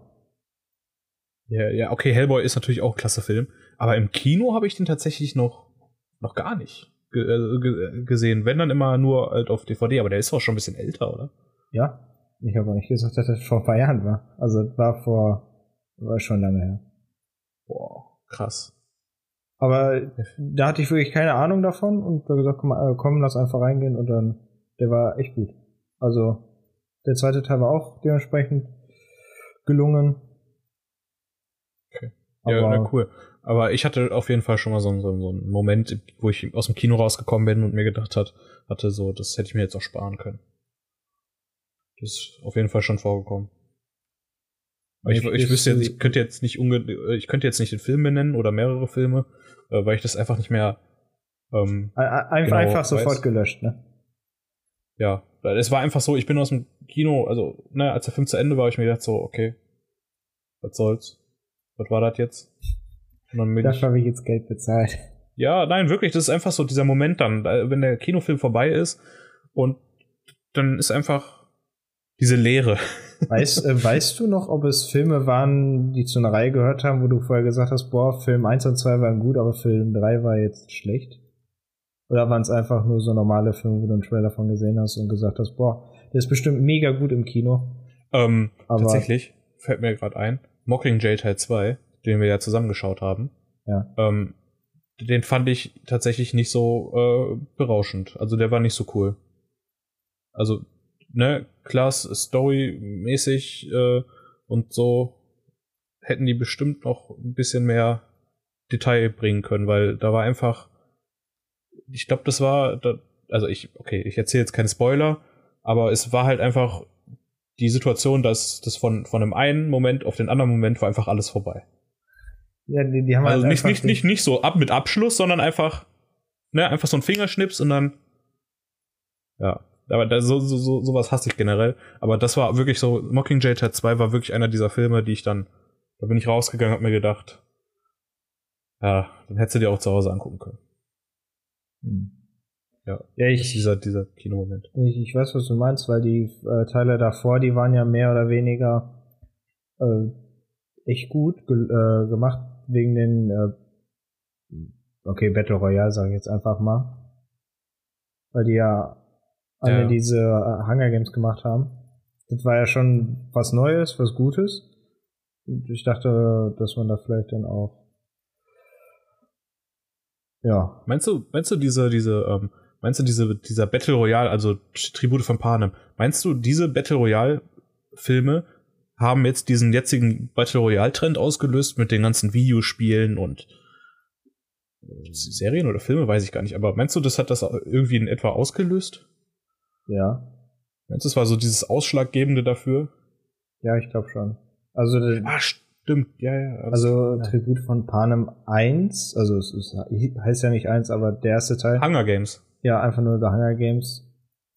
Ja, ja, okay, Hellboy ist natürlich auch ein klasse Film. Aber im Kino habe ich den tatsächlich noch, noch gar nicht ge äh, gesehen. Wenn dann immer nur halt auf DVD, aber der ist auch schon ein bisschen älter, oder? Ja. Ich habe auch nicht gesagt, dass das vor ein paar Jahren war. Also war vor, war schon lange her. Boah, krass. Aber da hatte ich wirklich keine Ahnung davon und da gesagt, komm, äh, komm, lass einfach reingehen und dann, der war echt gut. Also der zweite Teil war auch dementsprechend gelungen. Okay. Ja, Aber- na, cool. Aber ich hatte auf jeden Fall schon mal so, so, so einen Moment, wo ich aus dem Kino rausgekommen bin und mir gedacht hat, hatte so, das hätte ich mir jetzt auch sparen können. Das ist auf jeden Fall schon vorgekommen. Aber ich, Ich- ich wüsste jetzt, ich- könnte jetzt nicht unge ich könnte jetzt nicht den Film benennen oder mehrere Filme, äh, weil ich das einfach nicht mehr ähm, Ein- Genau, einfach weiß. sofort gelöscht, ne? ja, es war einfach so, ich bin aus dem Kino, also, ne, als der Film zu Ende war, ich mir gedacht so, okay, was soll's? Was war das jetzt? Dafür habe ich jetzt Geld bezahlt. ja, nein, wirklich, das ist einfach so dieser Moment dann, wenn der Kinofilm vorbei ist und dann ist einfach diese Leere. Weißt, äh, weißt du noch, ob es Filme waren, die zu einer Reihe gehört haben, wo du vorher gesagt hast, boah, Film 1 und 2 waren gut, aber Film 3 war jetzt schlecht? Oder waren es einfach nur so normale Filme, wo du einen Trailer von gesehen hast und gesagt hast, boah, der ist bestimmt mega gut im Kino. Ähm, tatsächlich, fällt mir gerade ein, Mockingjay Teil 2, den wir ja zusammengeschaut haben, Ja. ähm, den fand ich tatsächlich nicht so äh, berauschend. Also der war nicht so cool. Also, ne, klar, Story-mäßig äh, und so hätten die bestimmt noch ein bisschen mehr Detail bringen können, weil da war einfach, ich glaube, das war, da, also ich, okay, ich erzähle jetzt keine Spoiler, aber es war halt einfach die Situation, dass das von, von einem einen Moment auf den anderen Moment war einfach alles vorbei. Ja, die, die haben Also halt nicht, nicht, nicht, nicht so ab mit Abschluss, sondern einfach, ne, einfach so ein Fingerschnips und dann, ja. Aber da, so, so, so, sowas hasse ich generell. Aber das war wirklich so, Mockingjay Teil 2 war wirklich einer dieser Filme, die ich dann, da bin ich rausgegangen, hab mir gedacht, ja, dann hättest du dir auch zu Hause angucken können. Hm. Ja, Ja, ich, dieser, dieser Kinomoment. ich, ich weiß, was du meinst, weil die äh, Teile davor, die waren ja mehr oder weniger äh, echt gut ge äh, gemacht, wegen den, äh, okay, Battle Royale sage ich jetzt einfach mal. Weil die ja alle Ja. diese äh, Hunger Games gemacht haben. Das war ja schon was Neues, was Gutes. Und ich dachte, dass man da vielleicht dann auch ja, Meinst du, meinst du diese, diese, ähm, meinst du diese, dieser Battle Royale, also Tribute von Panem, meinst du, diese Battle Royale Filme haben jetzt diesen jetzigen Battle Royale Trend ausgelöst mit den ganzen Videospielen und äh, Serien oder Filme, weiß ich gar nicht, aber meinst du, das hat das irgendwie in etwa ausgelöst? ja. Meinst du, das war so dieses Ausschlaggebende dafür? Ja, ich glaube schon. Also, das- Ah, stimmt, ja, ja. also ja. Tribut von Panem 1, also es ist, heißt ja nicht 1, aber der erste Teil, Hunger Games. ja, einfach nur The Hunger Games,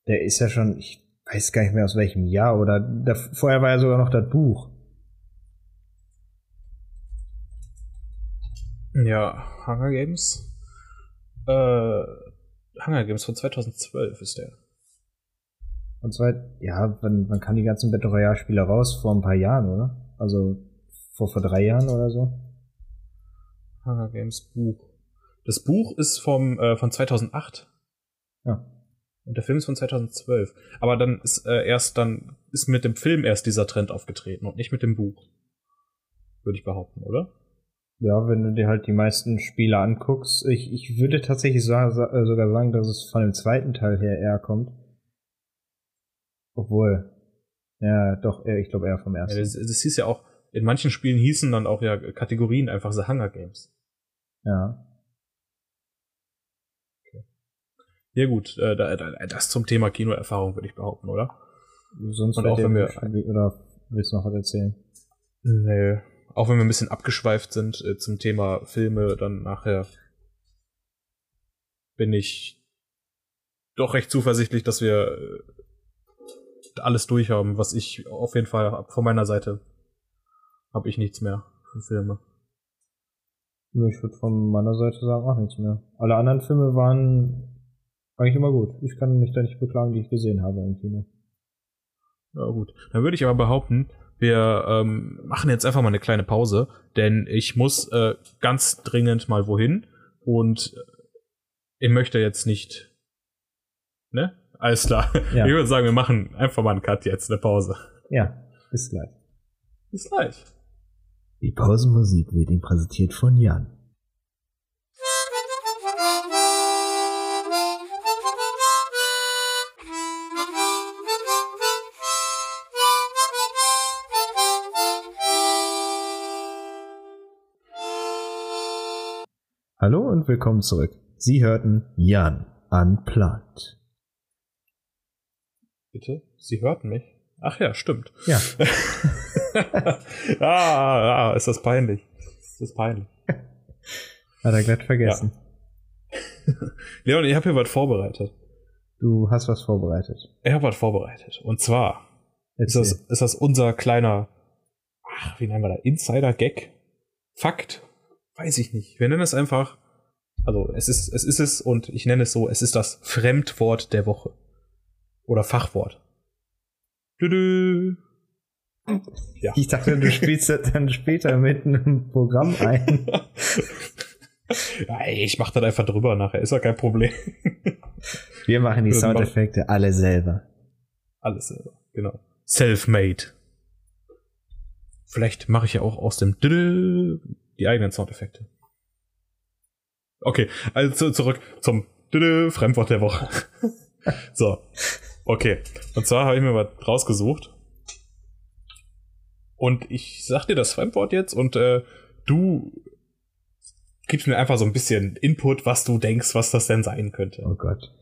der ist ja schon, ich weiß gar nicht mehr aus welchem Jahr, oder da, vorher war ja sogar noch das Buch. Ja, Hunger Games. Äh, Hunger Games von 2012 ist der. Und zwar, ja, wann, wann kam die ganzen Battle Royale Spiele raus? Vor ein paar Jahren, oder? Also vor, vor drei Jahren oder so? Hunger Games Buch. Das Buch ist vom, äh, von 2008 Ja. Und der Film ist von 2012. Aber dann ist äh, erst dann ist mit dem Film erst dieser Trend aufgetreten und nicht mit dem Buch. Würde ich behaupten, oder? Ja, wenn du dir halt die meisten Spiele anguckst, ich, ich würde tatsächlich äh, sogar sagen, dass es von dem zweiten Teil her eher kommt. Obwohl, ja, doch, ich glaube eher vom Ja, ersten. das, das hieß ja auch, in manchen Spielen hießen dann auch ja Kategorien einfach The Hunger Games. Ja. Ja gut, äh, da, da, das zum Thema Kinoerfahrung würde ich behaupten, oder? Sonst Und auch wenn wir- oder willst du noch was erzählen? Nee. Auch wenn wir ein bisschen abgeschweift sind äh, zum Thema Filme, dann nachher bin ich doch recht zuversichtlich, dass wir äh, alles durchhaben, was ich auf jeden Fall hab. Von meiner Seite habe ich nichts mehr für Filme. Ich würde von meiner Seite sagen, auch nichts mehr. Alle anderen Filme waren eigentlich immer gut. Ich kann mich da nicht beklagen, die ich gesehen habe im Kino. Ja gut. Dann würde ich aber behaupten, wir ähm, machen jetzt einfach mal eine kleine Pause, denn ich muss äh, ganz dringend mal wohin und ich möchte jetzt nicht. Ne? Alles klar. Ja. Ich würde sagen, wir machen einfach mal einen Cut jetzt, eine Pause. Ja, bis gleich. Bis gleich. Die Pausenmusik wird Ihnen präsentiert von Jan. Hallo und willkommen zurück. Sie hörten Jan Unplugged. Bitte? Sie hörten mich? Ach ja, stimmt. Ja, ah, ah, ist das peinlich. Ist das peinlich. hat er glatt vergessen. Leon, ich habe hier was vorbereitet. Du hast was vorbereitet. Ich habe was vorbereitet. Und zwar ist das, ist das unser kleiner, ach, wie nennen wir das? Insider-Gag? Fakt? Weiß ich nicht. Wir nennen es einfach, also es ist, es ist es und ich nenne es so, es ist das Fremdwort der Woche. Oder Fachwort. Düdü. Ja. Ich dachte, du spielst das dann später mit einem Programm ein. ja, ey, ich mach das einfach drüber nachher, ist ja kein Problem. Wir machen die Soundeffekte alle selber. Alles selber, genau. Self-made. Vielleicht mache ich ja auch aus dem Düdü die eigenen Soundeffekte. Okay, also zu- zurück zum Fremdwort der Woche. so, okay. Und zwar habe ich mir was rausgesucht. Und ich sag dir das Fremdwort jetzt und äh, du gibst mir einfach so ein bisschen Input, was du denkst, was das denn sein könnte. Oh Gott.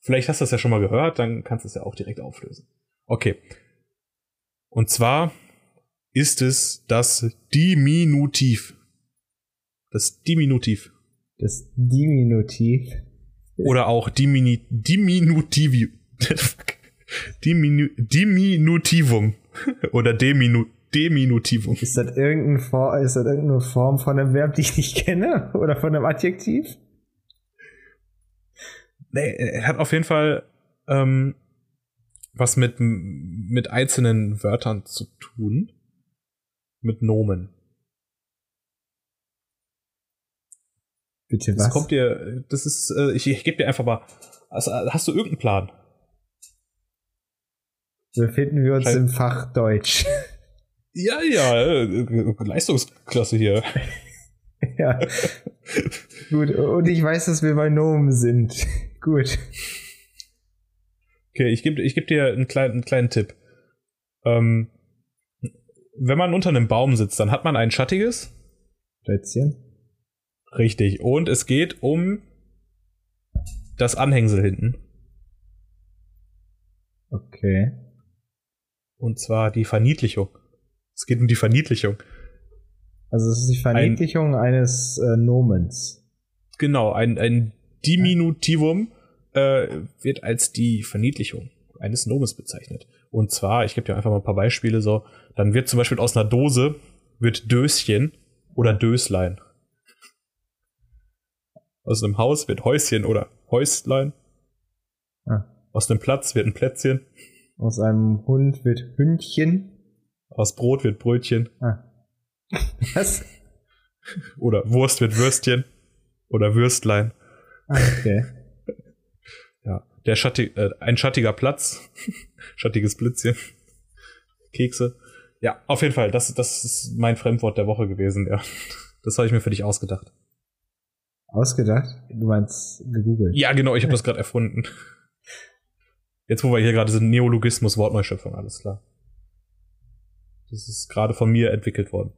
Vielleicht hast du das ja schon mal gehört, dann kannst du es ja auch direkt auflösen. Okay. Und zwar ist es das Diminutiv. Das Diminutiv. Das Diminutiv. Oder auch Dimini Diminutiv. Diminu Diminutivum. Oder Deminu Diminutivum. Ist das, irgendein For ist das irgendeine Form von einem Verb, die ich nicht kenne? Oder von einem Adjektiv? Nee, er hat auf jeden Fall ähm, was mit, mit einzelnen Wörtern zu tun. Mit Nomen. Bitte Das was? kommt dir, das ist, äh, ich, ich gebe dir einfach mal. Also, hast du irgendeinen Plan? Befinden wir uns Schein- im Fach Deutsch. Ja, ja, äh, Leistungsklasse hier. ja. Gut, und ich weiß, dass wir bei Nomen sind. Gut. Okay, ich gebe ich geb dir einen kleinen, einen kleinen Tipp. Ähm, wenn man unter einem Baum sitzt, dann hat man ein schattiges. Plätzchen. Richtig. Und es geht um das Anhängsel hinten. Okay. Und zwar die Verniedlichung. Es geht um die Verniedlichung. Also es ist die Verniedlichung eines äh, Nomens. Genau, ein, ein Diminutivum äh, wird als die Verniedlichung eines Nomens bezeichnet. Und zwar, ich gebe dir einfach mal ein paar Beispiele so, dann wird zum Beispiel aus einer Dose wird Döschen oder Döslein. Aus einem Haus wird Häuschen oder Häuslein. Ah. Aus einem Platz wird ein Plätzchen. Aus einem Hund wird Hündchen. Aus Brot wird Brötchen. Ah. Was? Oder Wurst wird Würstchen. Oder Würstlein. Ah, okay. Ja. Der schattig, äh, ein schattiger Platz. Schattiges Blitzchen. Kekse. Ja, auf jeden Fall. Das, das ist mein Fremdwort der Woche gewesen, ja. Das habe ich mir für dich ausgedacht. Ausgedacht? Du meinst gegoogelt? Ja, genau, ich habe das gerade erfunden. Jetzt, wo wir hier gerade sind, Neologismus, Wortneuschöpfung, alles klar. Das ist gerade von mir entwickelt worden.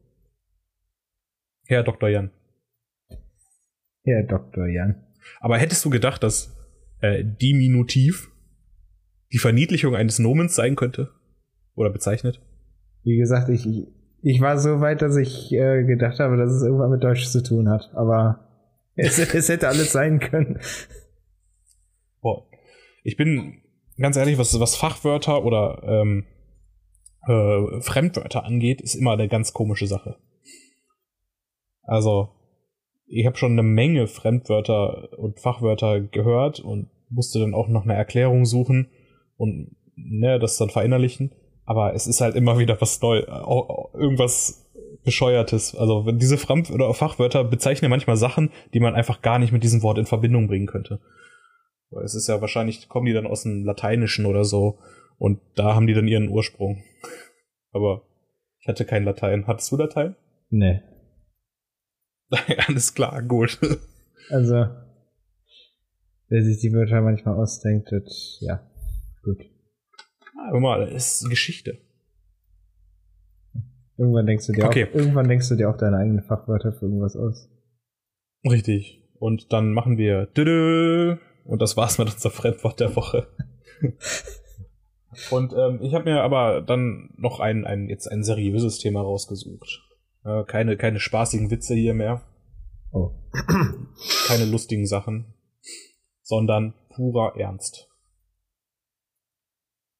Herr Dr. Jan. Herr Dr. Jan. Aber hättest du gedacht, dass äh, Diminutiv die Verniedlichung eines Nomens sein könnte? Oder bezeichnet? Wie gesagt, ich, ich, ich war so weit, dass ich äh, gedacht habe, dass es irgendwas mit Deutsch zu tun hat. Aber es, es hätte alles sein können. Boah. Ich bin ganz ehrlich, was, was Fachwörter oder ähm, äh, Fremdwörter angeht, ist immer eine ganz komische Sache. Also, ich habe schon eine Menge Fremdwörter und Fachwörter gehört und musste dann auch noch eine Erklärung suchen und ne, das dann verinnerlichen. aber es ist halt immer wieder was neu, irgendwas bescheuertes. Also wenn diese Fram oder Fachwörter bezeichnen manchmal Sachen, die man einfach gar nicht mit diesem Wort in Verbindung bringen könnte. Weil es ist ja wahrscheinlich, kommen die dann aus dem Lateinischen oder so und da haben die dann ihren Ursprung. Aber ich hatte kein Latein. Hattest du Latein? Nee. Alles klar, gut. Also, wer sich die Wörter manchmal ausdenkt, wird, ja, gut. Aber mal, das ist Geschichte. Irgendwann denkst du dir Okay. auch, irgendwann denkst du dir auch deine eigenen Fachwörter für irgendwas aus. Richtig. Und dann machen wir Düdü. und das war's mit unser Fremdwort der Woche. und ähm, ich habe mir aber dann noch ein, ein jetzt ein seriöses Thema rausgesucht. Äh, keine keine spaßigen Witze hier mehr, Oh. keine lustigen Sachen, sondern purer Ernst.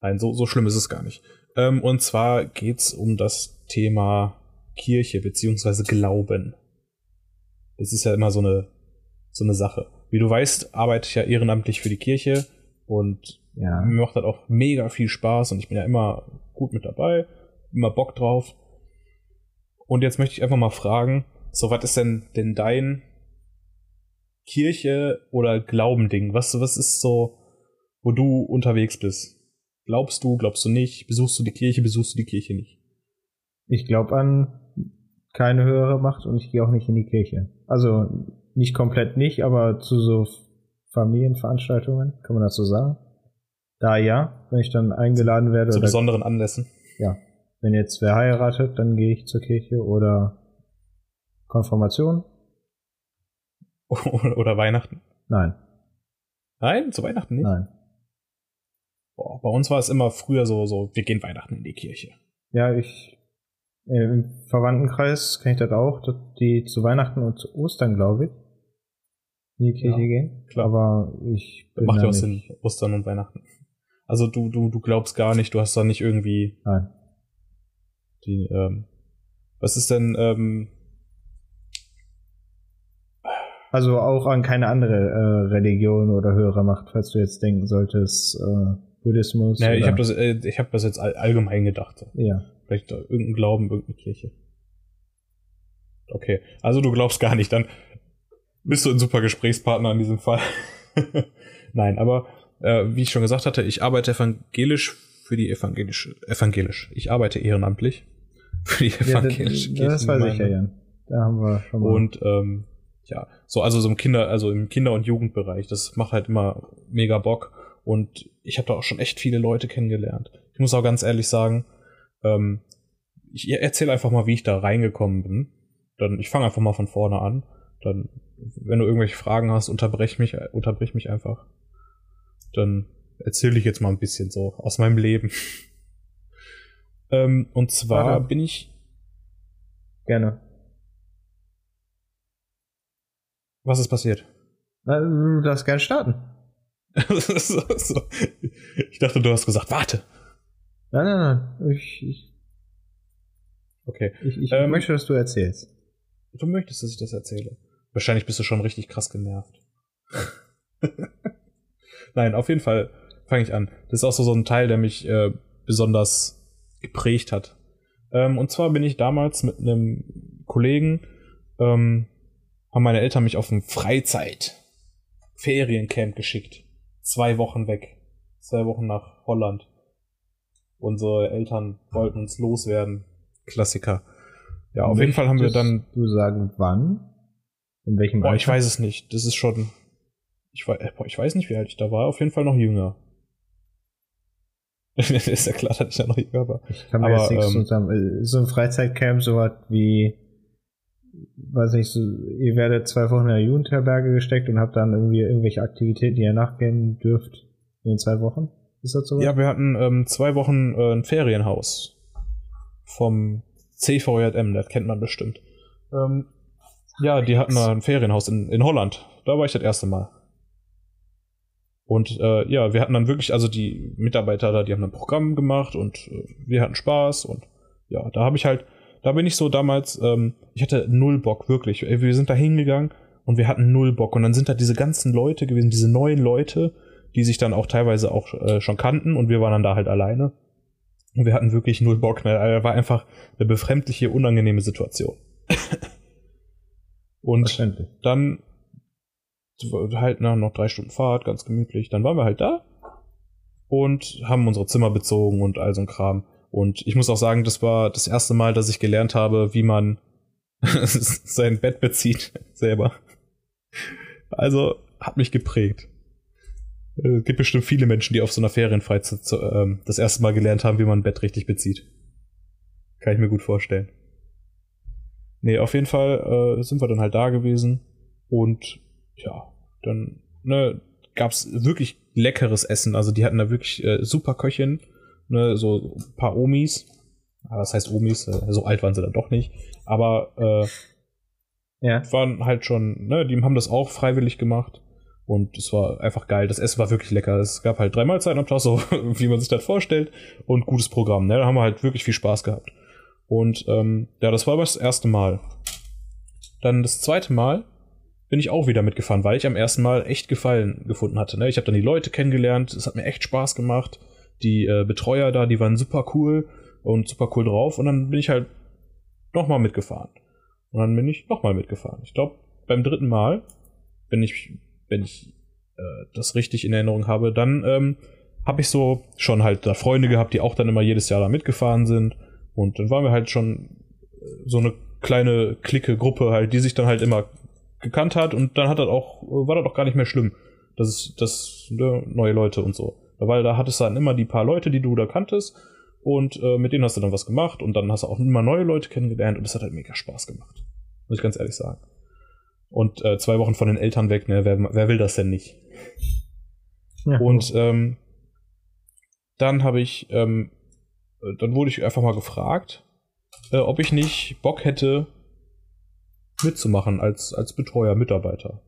Nein, so so schlimm ist es gar nicht. Ähm, und zwar geht's um das Thema Kirche beziehungsweise Glauben. Das ist ja immer so eine so eine Sache. Wie du weißt, arbeite ich ja ehrenamtlich für die Kirche und Ja. mir macht das auch mega viel Spaß und ich bin ja immer gut mit dabei, immer Bock drauf. Und jetzt möchte ich einfach mal fragen, so was ist denn denn dein Kirche oder Glaubending? Was was ist so, wo du unterwegs bist? Glaubst du, glaubst du nicht? Besuchst du die Kirche, besuchst du die Kirche nicht? Ich glaube an keine höhere Macht und ich gehe auch nicht in die Kirche. Also nicht komplett nicht, aber zu so Familienveranstaltungen, kann man das so sagen? Da ja, wenn ich dann eingeladen werde Zu besonderen Anlässen? ja, wenn jetzt wer heiratet, dann gehe ich zur Kirche oder Konfirmation? oder Weihnachten? Nein, Nein, zu Weihnachten nicht. nein. Boah, bei uns war es immer früher so, so, wir gehen Weihnachten in die Kirche. Ja, ich äh, im Verwandtenkreis kenne ich das auch, dass die zu Weihnachten und zu Ostern, glaube ich, in die Kirche Ja, gehen. klar. Aber ich bin macht ja auch. Sinn, Ostern und Weihnachten. Also du, du, du glaubst gar nicht, du hast da nicht irgendwie Nein. die, ähm, was ist denn, ähm, Also auch an keine andere äh, Religion oder höhere Macht, falls du jetzt denken solltest, äh, Buddhismus. naja, ich habe das, äh, ich hab das jetzt all, allgemein gedacht. Ja. Vielleicht irgendein Glauben, irgendeine Kirche. Okay, also du glaubst gar nicht, dann bist du ein super Gesprächspartner in diesem Fall. Nein, aber äh, wie ich schon gesagt hatte, ich arbeite evangelisch für die evangelische, evangelisch. Ich arbeite ehrenamtlich für die ja das, evangelische das weiß ich ja. Jan. Da haben wir schon mal. Und ähm, ja, so also so im Kinder, also im Kinder- und Jugendbereich, das macht halt immer mega Bock. Und ich habe da auch schon echt viele Leute kennengelernt. Ich muss auch ganz ehrlich sagen, ähm, ich erzähle einfach mal, wie ich da reingekommen bin. Dann, ich fange einfach mal von vorne an. Dann, wenn du irgendwelche Fragen hast, unterbrech mich, unterbrich mich einfach. Dann erzähle ich jetzt mal ein bisschen so aus meinem Leben. ähm, und zwar Warte. bin ich. Gerne. Was ist passiert? Na, du darfst gerne starten. so. Ich dachte, du hast gesagt, warte. Nein, nein, nein. Ich, ich, Okay. ich, ich Ähm, möchte, dass du erzählst. Du möchtest, dass ich das erzähle. Wahrscheinlich bist du schon richtig krass genervt. Nein, auf jeden Fall fange ich an. Das ist auch so, so ein Teil, der mich äh, besonders geprägt hat. Ähm, und zwar bin ich damals mit einem Kollegen, ähm, haben meine Eltern mich auf ein Freizeit-Feriencamp geschickt. Zwei Wochen weg. Zwei Wochen nach Holland. Unsere Eltern wollten uns loswerden. Klassiker. Ja, auf jeden Fall haben wir Möchtest dann Du sagen, wann? In welchem Boah, ich weiß es nicht. Das ist schon. Ich weiß, boah, ich weiß nicht, wie alt ich da war. Auf jeden Fall noch jünger. ist ja klar, dass ich da noch jünger war. Ich kann mir Aber, jetzt nichts ähm, zusammen. So ein Freizeitcamp, so was wie, weiß nicht, so, ihr werdet zwei Wochen in der Jugendherberge gesteckt und habt dann irgendwie irgendwelche Aktivitäten, die ihr nachgehen dürft in den zwei Wochen. Ist das so? Ja, wir hatten ähm, zwei Wochen äh, ein Ferienhaus vom CVJM, das kennt man bestimmt. Ähm, ja, die hatten da ein Ferienhaus in, in Holland. Da war ich das erste Mal. Und äh, ja, wir hatten dann wirklich, also die Mitarbeiter da, die haben ein Programm gemacht und äh, wir hatten Spaß und ja, da habe ich halt, da bin ich so damals, ähm, ich hatte null Bock, wirklich. Wir sind da hingegangen und wir hatten null Bock. Und dann sind da diese ganzen Leute gewesen, diese neuen Leute, die sich dann auch teilweise auch äh, schon kannten und wir waren dann da halt alleine. Und wir hatten wirklich null Bock mehr. Also, war einfach eine befremdliche, unangenehme Situation. und dann halt na, noch drei Stunden Fahrt, ganz gemütlich. Dann waren wir halt da und haben unsere Zimmer bezogen und all so ein Kram. Und ich muss auch sagen, das war das erste Mal, dass ich gelernt habe, wie man sein Bett bezieht selber. Also hat mich geprägt. Es äh, gibt bestimmt viele Menschen, die auf so einer Ferienfreizeit zu, ähm, das erste Mal gelernt haben, wie man ein Bett richtig bezieht. Kann ich mir gut vorstellen. Nee, auf jeden Fall äh, sind wir dann halt da gewesen und ja, dann ne, gab es wirklich leckeres Essen. Also die hatten da wirklich äh, super Köchin, ne, so ein paar Omis. Aber das heißt Omis, äh, so alt waren sie dann doch nicht. Aber äh, ja. waren halt schon, ne, die haben das auch freiwillig gemacht. Und es war einfach geil. Das Essen war wirklich lecker. Es gab halt drei Mahlzeiten am Tag, so wie man sich das vorstellt. Und gutes Programm. Ne? Da haben wir halt wirklich viel Spaß gehabt. Und ähm, ja, das war aber das erste Mal. Dann das zweite Mal bin ich auch wieder mitgefahren, weil ich am ersten Mal echt Gefallen gefunden hatte. Ne? Ich habe dann die Leute kennengelernt, es hat mir echt Spaß gemacht. Die äh, Betreuer da, die waren super cool und super cool drauf. Und dann bin ich halt nochmal mitgefahren. Und dann bin ich nochmal mitgefahren. Ich glaube, beim dritten Mal, wenn ich, wenn ich äh, das richtig in Erinnerung habe, dann ähm, habe ich so schon halt da Freunde gehabt, die auch dann immer jedes Jahr da mitgefahren sind. Und dann waren wir halt schon äh, so eine kleine Clique, Gruppe halt, die sich dann halt immer gekannt hat und dann hat das auch, war das auch gar nicht mehr schlimm. Das ist das ne, neue Leute und so. Weil da hattest du dann immer die paar Leute, die du da kanntest und äh, mit denen hast du dann was gemacht und dann hast du auch immer neue Leute kennengelernt und das hat halt mega Spaß gemacht. Muss ich ganz ehrlich sagen. Und äh, zwei Wochen von den Eltern weg, ne, wer, wer will das denn nicht? Ja, und ähm, dann habe ich, ähm, dann wurde ich einfach mal gefragt, äh, ob ich nicht Bock hätte, mitzumachen als, als Betreuer, Mitarbeiter.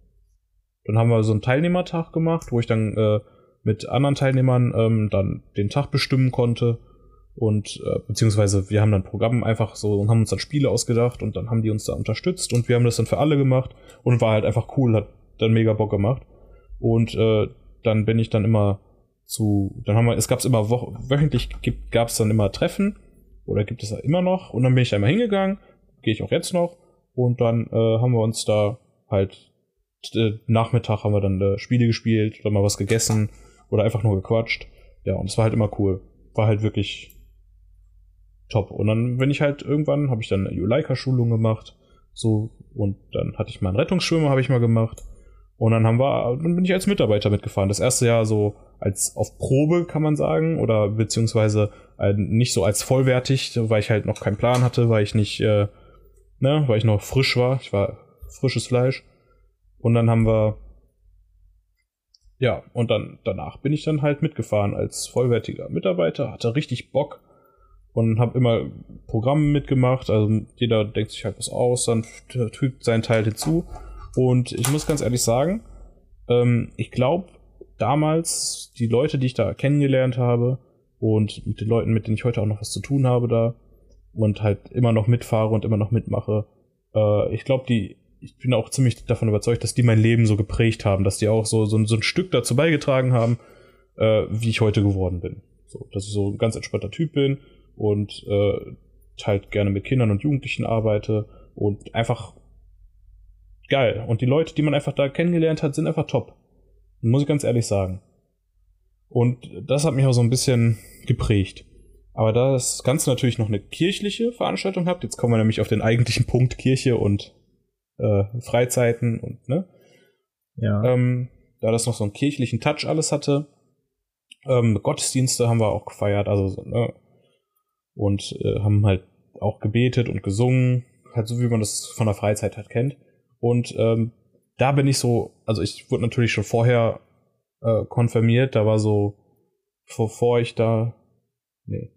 Dann haben wir so einen Teilnehmertag gemacht, wo ich dann äh, mit anderen Teilnehmern ähm, dann den Tag bestimmen konnte. Und äh, beziehungsweise wir haben dann Programm einfach so und haben uns dann Spiele ausgedacht und dann haben die uns da unterstützt und wir haben das dann für alle gemacht und war halt einfach cool, hat dann mega Bock gemacht. Und äh, dann bin ich dann immer zu, dann haben wir, es gab es immer wo wöchentlich gab es dann immer Treffen oder gibt es ja immer noch und dann bin ich einmal hingegangen, gehe ich auch jetzt noch und dann äh, haben wir uns da halt äh, Nachmittag haben wir dann äh, Spiele gespielt oder mal was gegessen oder einfach nur gequatscht. Ja, und es war halt immer cool. War halt wirklich top. Und dann, wenn ich halt irgendwann, habe ich dann eine Juleika-Schulung gemacht. So, und dann hatte ich mal einen Rettungsschwimmer, habe ich mal gemacht. Und dann haben wir, dann bin ich als Mitarbeiter mitgefahren. Das erste Jahr so als auf Probe, kann man sagen, oder beziehungsweise äh, nicht so als vollwertig, weil ich halt noch keinen Plan hatte, weil ich nicht äh, ne, weil ich noch frisch war. Ich war frisches Fleisch. Und dann haben wir, ja, und dann danach bin ich dann halt mitgefahren als vollwertiger Mitarbeiter, hatte richtig Bock und habe immer Programme mitgemacht. Also jeder denkt sich halt was aus, dann fügt sein Teil hinzu. Und ich muss ganz ehrlich sagen, ähm, ich glaube, damals die Leute, die ich da kennengelernt habe und mit den Leuten, mit denen ich heute auch noch was zu tun habe da, und halt immer noch mitfahre und immer noch mitmache. Äh, ich glaube, die, ich bin auch ziemlich davon überzeugt, dass die mein Leben so geprägt haben, dass die auch so, so, so ein Stück dazu beigetragen haben, äh, wie ich heute geworden bin. So, dass ich so ein ganz entspannter Typ bin und äh, halt gerne mit Kindern und Jugendlichen arbeite und einfach geil. Und die Leute, die man einfach da kennengelernt hat, sind einfach top. Muss ich ganz ehrlich sagen. Und das hat mich auch so ein bisschen geprägt. Aber da das Ganze natürlich noch eine kirchliche Veranstaltung habt, jetzt kommen wir nämlich auf den eigentlichen Punkt Kirche und äh, Freizeiten und ne? Ja. Ähm, da das noch so einen kirchlichen Touch alles hatte. Ähm, Gottesdienste haben wir auch gefeiert, also ne? Und äh, haben halt auch gebetet und gesungen, halt so wie man das von der Freizeit halt kennt. Und ähm, da bin ich so, also ich wurde natürlich schon vorher äh, konfirmiert, da war so, bevor ich da, nee,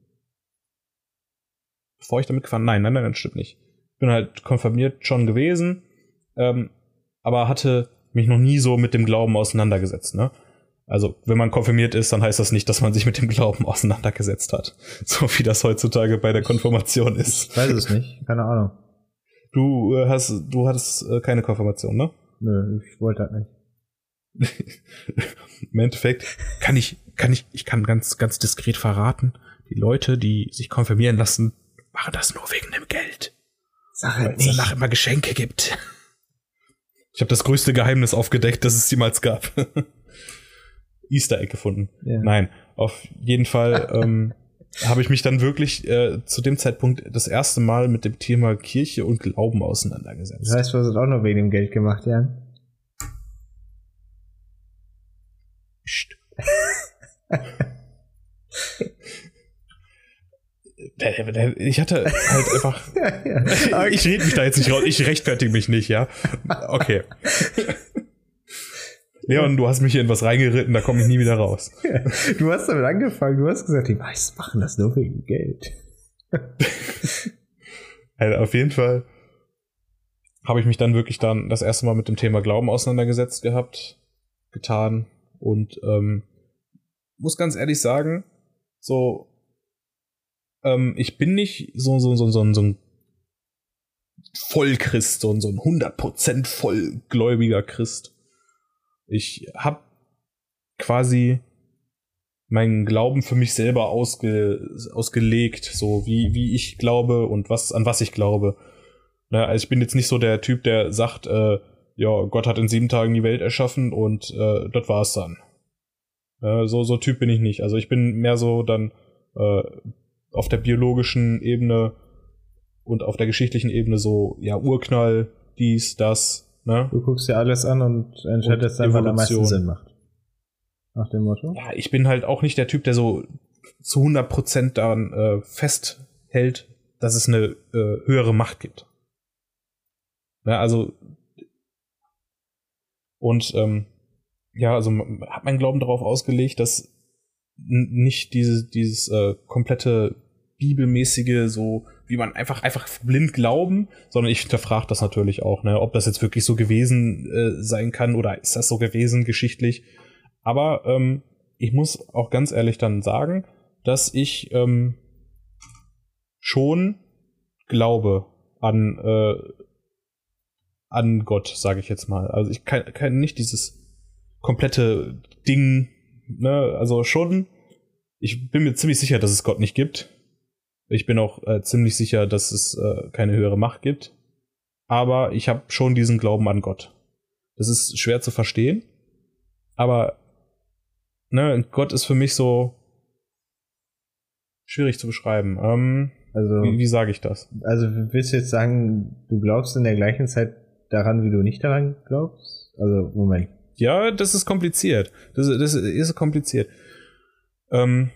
bevor ich damit gefahren? Nein, nein, nein, das stimmt nicht. Ich bin halt konfirmiert schon gewesen, ähm, aber hatte mich noch nie so mit dem Glauben auseinandergesetzt, ne? Also, wenn man konfirmiert ist, dann heißt das nicht, dass man sich mit dem Glauben auseinandergesetzt hat. So wie das heutzutage bei der Konfirmation ist. Ich weiß es nicht, keine Ahnung. Du äh, hast, du hattest äh, keine Konfirmation, ne? Nö, ich wollte halt nicht. Im Endeffekt kann ich, kann ich, ich kann ganz, ganz diskret verraten, die Leute, die sich konfirmieren lassen, machen das nur wegen dem Geld. Sag Weil es danach immer Geschenke gibt. Ich habe das größte Geheimnis aufgedeckt, das es jemals gab. Easter Egg gefunden. Ja. Nein, auf jeden Fall ähm, habe ich mich dann wirklich äh, zu dem Zeitpunkt das erste Mal mit dem Thema Kirche und Glauben auseinandergesetzt. Das heißt, du hast auch wegen dem Geld gemacht, Jan? Psst. Der- der- Ich hatte halt einfach. Ich rede mich da jetzt nicht raus. Ich rechtfertige mich nicht, ja. Okay. Leon, du hast mich hier in was reingeritten, da komme ich nie wieder raus. Du hast damit angefangen, du hast gesagt, die meisten machen das nur wegen Geld. Also auf jeden Fall habe ich mich dann wirklich dann das erste Mal mit dem Thema Glauben auseinandergesetzt gehabt, getan und ähm, muss ganz ehrlich sagen, so ähm, ich bin nicht so so so so, so ein Vollchrist, so ein 100% vollgläubiger Christ. Ich habe quasi meinen Glauben für mich selber ausge, ausgelegt, so wie, wie ich glaube und was, an was ich glaube. Ne, also ich bin jetzt nicht so der Typ, der sagt, äh, ja, Gott hat in sieben Tagen die Welt erschaffen und äh, das war's dann. Äh, so, so Typ bin ich nicht. Also ich bin mehr so dann äh, auf der biologischen Ebene und auf der geschichtlichen Ebene so, ja, Urknall, dies, das, ne? Du guckst dir alles an und entscheidest dann, was am meisten. Sinn macht. Nach dem Motto? ja, ich bin halt auch nicht der Typ, der so zu 100% daran äh, festhält, dass es eine äh, höhere Macht gibt. Ja, also und ähm, ja, also man hat mein Glauben darauf ausgelegt, dass nicht diese, dieses äh, komplette bibelmäßige, so wie man einfach einfach blind glauben, sondern ich hinterfrage das natürlich auch, ne, ob das jetzt wirklich so gewesen äh, sein kann oder ist das so gewesen geschichtlich. Aber ähm, ich muss auch ganz ehrlich dann sagen, dass ich ähm, schon glaube an äh, an Gott, sage ich jetzt mal. Also ich kann, kann nicht dieses komplette Ding, ne, also schon. Ich bin mir ziemlich sicher, dass es Gott nicht gibt. Ich bin auch äh, ziemlich sicher, dass es äh, keine höhere Macht gibt. Aber ich habe schon diesen Glauben an Gott. Das ist schwer zu verstehen. Aber ne, Gott ist für mich so schwierig zu beschreiben. Ähm, Also, wie wie sage ich das? also willst du jetzt sagen, du glaubst in der gleichen Zeit daran, wie du nicht daran glaubst? Also, Moment. Ja, das ist kompliziert. Das, das ist kompliziert. Ähm,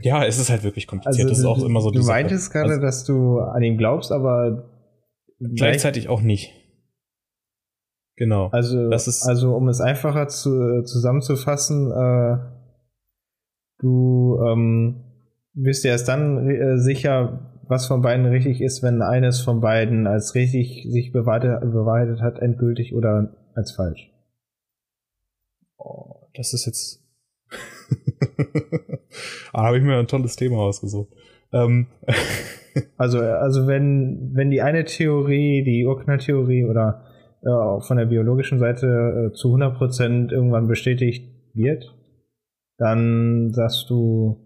ja, es ist halt wirklich kompliziert. das ist auch Also, du, immer so Du Sache. meintest gerade, Also, dass du an ihn glaubst, aber gleichzeitig auch nicht. Genau. Also, Das ist- also um es einfacher zu, zusammenzufassen, äh, du ähm, bist dir erst dann äh, sicher, was von beiden richtig ist, wenn eines von beiden als richtig sich bewahrheitet hat, endgültig oder als falsch. Oh, das ist jetzt. ah, habe ich mir ein tolles Thema ausgesucht. Ähm, Also, also wenn, wenn die eine Theorie, die Urknalltheorie oder äh, auch von der biologischen Seite äh, zu 100% irgendwann bestätigt wird, dann sagst du,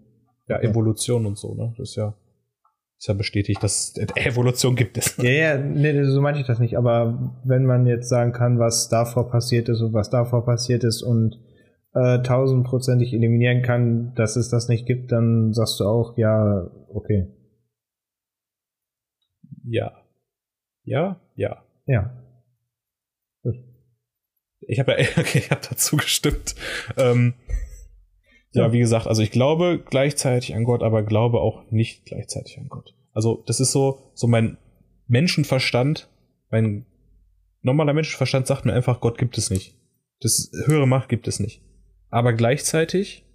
ja, Evolution und so, ne? Das ist ja, ist ja bestätigt, dass äh, Evolution gibt es. Ja, ja, nee, so meinte ich das nicht. Aber wenn man jetzt sagen kann, was davor passiert ist und was davor passiert ist und äh, tausendprozentig eliminieren kann, dass es das nicht gibt, dann sagst du auch, ja, okay. Ja. Ja, ja. Ja. Ich habe ja, okay, ich habe dazu gestimmt. Ähm, ja, Ja. wie gesagt, also ich glaube gleichzeitig an Gott, aber glaube auch nicht gleichzeitig an Gott. Also das ist so, so mein Menschenverstand, mein normaler Menschenverstand sagt mir einfach, Gott gibt es nicht. Das höhere Macht gibt es nicht. Aber gleichzeitig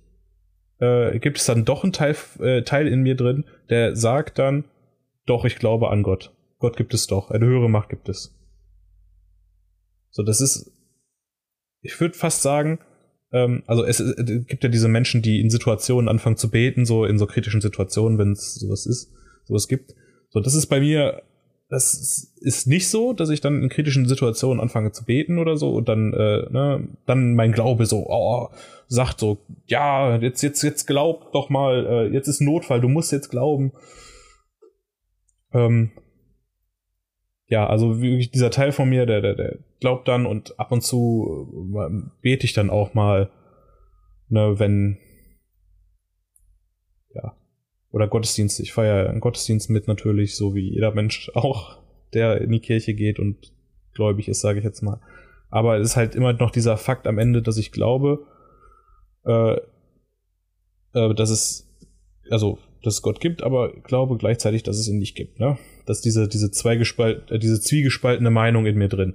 äh, gibt es dann doch einen Teil, äh, Teil in mir drin, der sagt dann, doch, ich glaube an Gott. Gott gibt es doch. Eine höhere Macht gibt es. So, das ist, ich würde fast sagen, ähm, also es, es gibt ja diese Menschen, die in Situationen anfangen zu beten, so in so kritischen Situationen, wenn es sowas ist, sowas gibt. So, das ist bei mir das ist nicht so, dass ich dann in kritischen Situationen anfange zu beten oder so und dann, äh, ne, dann mein Glaube so, oh, sagt so, ja, jetzt, jetzt, jetzt glaub doch mal, äh, jetzt ist Notfall, du musst jetzt glauben. Ähm, ja, also wirklich dieser Teil von mir, der, der, der glaubt dann und ab und zu äh, bete ich dann auch mal, ne, wenn, oder Gottesdienst. Ich feiere einen Gottesdienst mit natürlich, so wie jeder Mensch auch, der in die Kirche geht und gläubig ist, sage ich jetzt mal. Aber es ist halt immer noch dieser Fakt am Ende, dass ich glaube, äh, äh, dass es, also, dass es Gott gibt, aber glaube gleichzeitig, dass es ihn nicht gibt, ne? Dass diese, diese zweigespalt, äh, diese zwiegespaltene Meinung in mir drin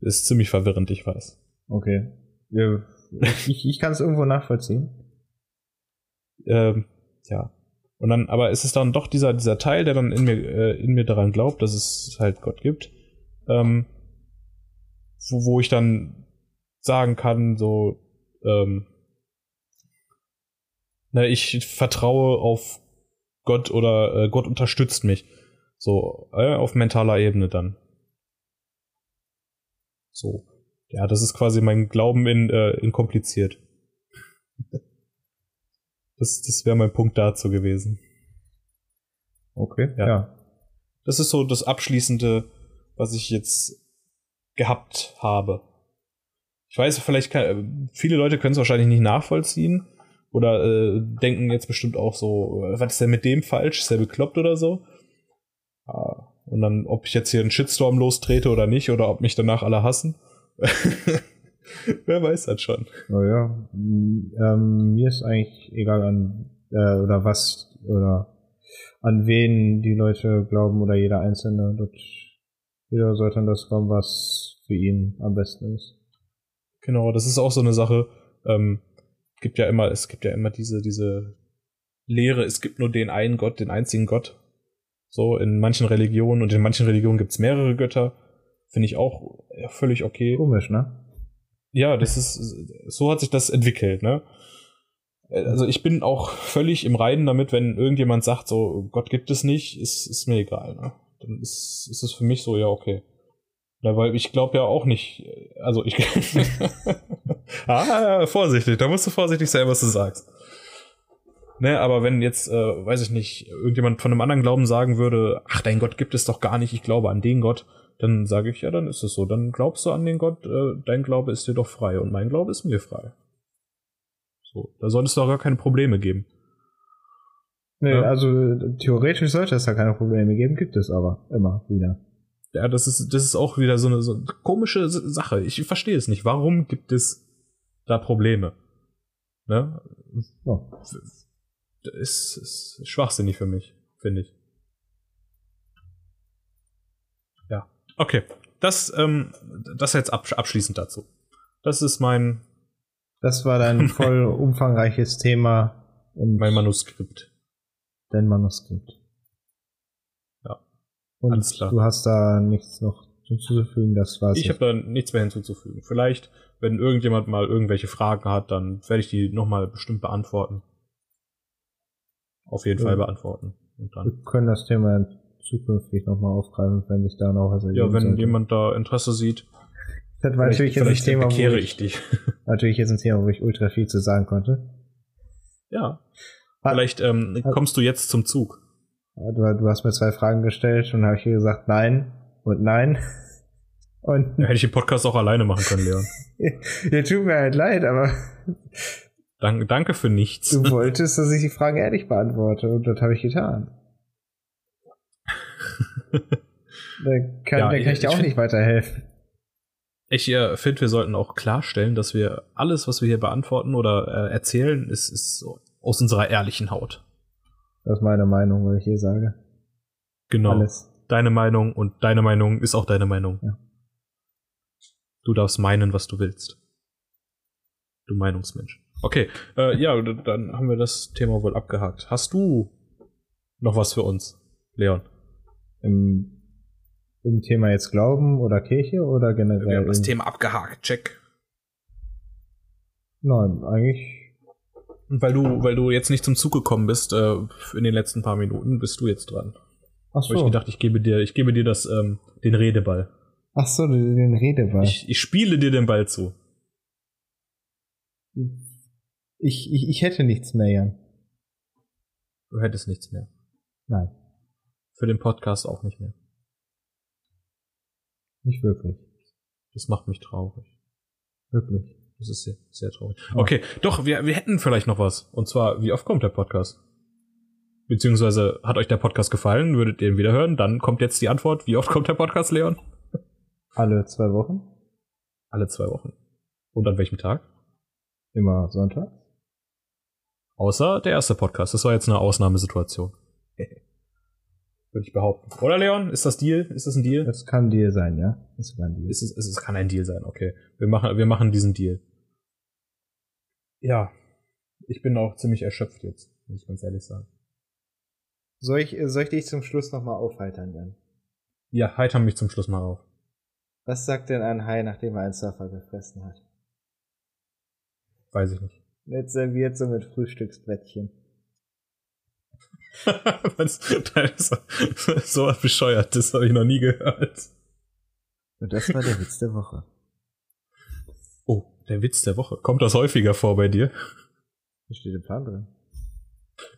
ist ziemlich verwirrend, ich weiß. Okay. Ich, ich kann es irgendwo nachvollziehen. Ähm, ja. Und dann, aber ist es dann doch dieser, dieser Teil, der dann in mir, äh, in mir daran glaubt, dass es halt Gott gibt, ähm, wo, wo ich dann sagen kann, so, ähm, na, ich vertraue auf Gott oder äh, Gott unterstützt mich. So, äh, auf mentaler Ebene dann. So. Ja, das ist quasi mein Glauben in, äh, in kompliziert. Das, das wäre mein Punkt dazu gewesen. Okay, ja. ja. Das ist so das Abschließende, was ich jetzt gehabt habe. Ich weiß, vielleicht kann, viele Leute können es wahrscheinlich nicht nachvollziehen oder äh, denken jetzt bestimmt auch so, äh, was ist denn mit dem falsch? Ist der bekloppt oder so? Ah, und dann, ob ich jetzt hier einen Shitstorm lostrete oder nicht, oder ob mich danach alle hassen. Wer weiß das schon. Naja, ähm, mir ist eigentlich egal an, äh, oder was, oder an wen die Leute glauben oder jeder Einzelne. Dort, jeder sollte an das glauben, was für ihn am besten ist. Genau, das ist auch so eine Sache. Ähm, gibt ja immer, es gibt ja immer diese, diese Lehre, es gibt nur den einen Gott, den einzigen Gott. So in manchen Religionen und in manchen Religionen gibt's mehrere Götter. Finde ich auch völlig okay. Komisch, ne? Ja, das ist, so hat sich das entwickelt, ne? Also ich bin auch völlig im Reinen damit, wenn irgendjemand sagt, so, Gott gibt es nicht, ist, ist mir egal, ne? Dann ist, ist es für mich so, ja, okay. Ja, weil ich glaube ja auch nicht, also ich. ah, vorsichtig, da musst du vorsichtig sein, was du sagst. Ne, aber wenn jetzt, äh, weiß ich nicht, irgendjemand von einem anderen Glauben sagen würde, ach, dein Gott gibt es doch gar nicht, ich glaube an den Gott, dann sage ich, ja, dann ist es so. Dann glaubst du an den Gott, äh, dein Glaube ist dir doch frei und mein Glaube ist mir frei. So, da soll es doch gar keine Probleme geben. Nee, ja? also theoretisch sollte es da keine Probleme geben, gibt es aber immer wieder. Ja, das ist, das ist auch wieder so eine, so eine komische Sache. Ich verstehe es nicht. Warum gibt es da Probleme? Ne? Oh. Das ist, ist schwachsinnig für mich, finde ich. Okay, das, ähm, das jetzt abschließend dazu. Das ist mein. Das war dein voll umfangreiches Thema. Und mein Manuskript. Dein Manuskript. Ja. Und Alles klar. du hast da nichts noch hinzuzufügen, das war's. Ich habe da nichts mehr hinzuzufügen. Vielleicht, wenn irgendjemand mal irgendwelche Fragen hat, dann werde ich die nochmal bestimmt beantworten. Auf jeden ja. Fall beantworten. Und dann. Wir können das Thema zukünftig nochmal aufgreifen, wenn sich da noch was ergibt. Ja, wenn sollte. jemand da Interesse sieht. Das war natürlich jetzt ein Thema, wo ich, ich. Natürlich jetzt ein Thema, wo ich ultra viel zu sagen konnte. Ja. Vielleicht ähm, kommst du jetzt zum Zug. Du, du hast mir zwei Fragen gestellt und habe ich gesagt nein und nein. Und ja, hätte ich den Podcast auch alleine machen können, Leon. ja, tut mir halt leid, aber. Dank, danke für nichts. Du wolltest, dass ich die Fragen ehrlich beantworte und das habe ich getan. Da kann, ja, da kann ich dir auch find, nicht weiterhelfen. Ich äh, finde, wir sollten auch klarstellen, dass wir alles, was wir hier beantworten oder äh, erzählen, ist, ist aus unserer ehrlichen Haut. Das ist meine Meinung, was ich hier sage. Genau. Alles. Deine Meinung und deine Meinung ist auch deine Meinung. Ja. Du darfst meinen, was du willst. Du Meinungsmensch. Okay, äh, ja, dann haben wir das Thema wohl abgehakt. Hast du noch was für uns, Leon? Im, im Thema jetzt Glauben oder Kirche oder generell? Wir haben das Thema abgehakt, check. Nein, eigentlich. Weil du, weil du jetzt nicht zum Zug gekommen bist, äh, in den letzten paar Minuten, bist du jetzt dran. Ach Habe ich gedacht, ich gebe dir, ich gebe dir das, ähm, den Redeball. Ach so, den den Redeball. Ich, ich spiele dir den Ball zu. Ich, ich, ich hätte nichts mehr, Jan. Du hättest nichts mehr. Nein, Für den Podcast auch nicht mehr. nicht wirklich. Das macht mich traurig. Wirklich. Das ist sehr, sehr traurig. Okay, doch, wir, wir hätten vielleicht noch was. Und zwar, wie oft kommt der Podcast? Beziehungsweise, hat euch der Podcast gefallen? Würdet ihr ihn wieder hören? Dann kommt jetzt die Antwort. Wie oft kommt der Podcast, Leon? Alle zwei Wochen? Alle zwei Wochen. Und an welchem Tag? Immer Sonntag? Außer der erste Podcast. Das war jetzt eine Ausnahmesituation. Würde ich behaupten. Oder Leon? Ist das Deal? Ist das ein Deal? Das kann Deal sein, ja? Das kann Deal. Es, ist, es ist, kann ein Deal sein, okay. Wir machen, wir machen diesen Deal. Ja. Ich bin auch ziemlich erschöpft jetzt, muss ich ganz ehrlich sagen. Soll ich, soll ich dich zum Schluss nochmal aufheitern, Jan? Ja, heitern mich zum Schluss mal auf. Was sagt denn ein Hai, nachdem er einen Surfer gefressen hat? Weiß ich nicht. Jetzt serviert so mit Frühstücksbrettchen. Was? Das so was Bescheuertes habe ich noch nie gehört. Und das war der Witz der Woche. Oh, der Witz der Woche. Kommt das häufiger vor bei dir? Da steht im Plan drin.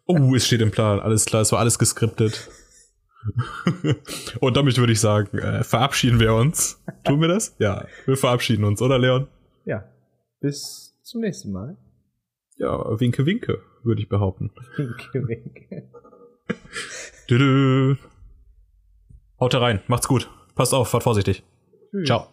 Oh, es steht im Plan. Alles klar, es war alles geskriptet. Und damit würde ich sagen, äh, verabschieden wir uns. Tun wir das? Ja, wir verabschieden uns, oder Leon? Ja. Bis zum nächsten Mal. Ja, winke, winke, würde ich behaupten. Winke, winke. Haut rein, macht's gut. Passt auf, fahrt vorsichtig. Tschüss. Ciao.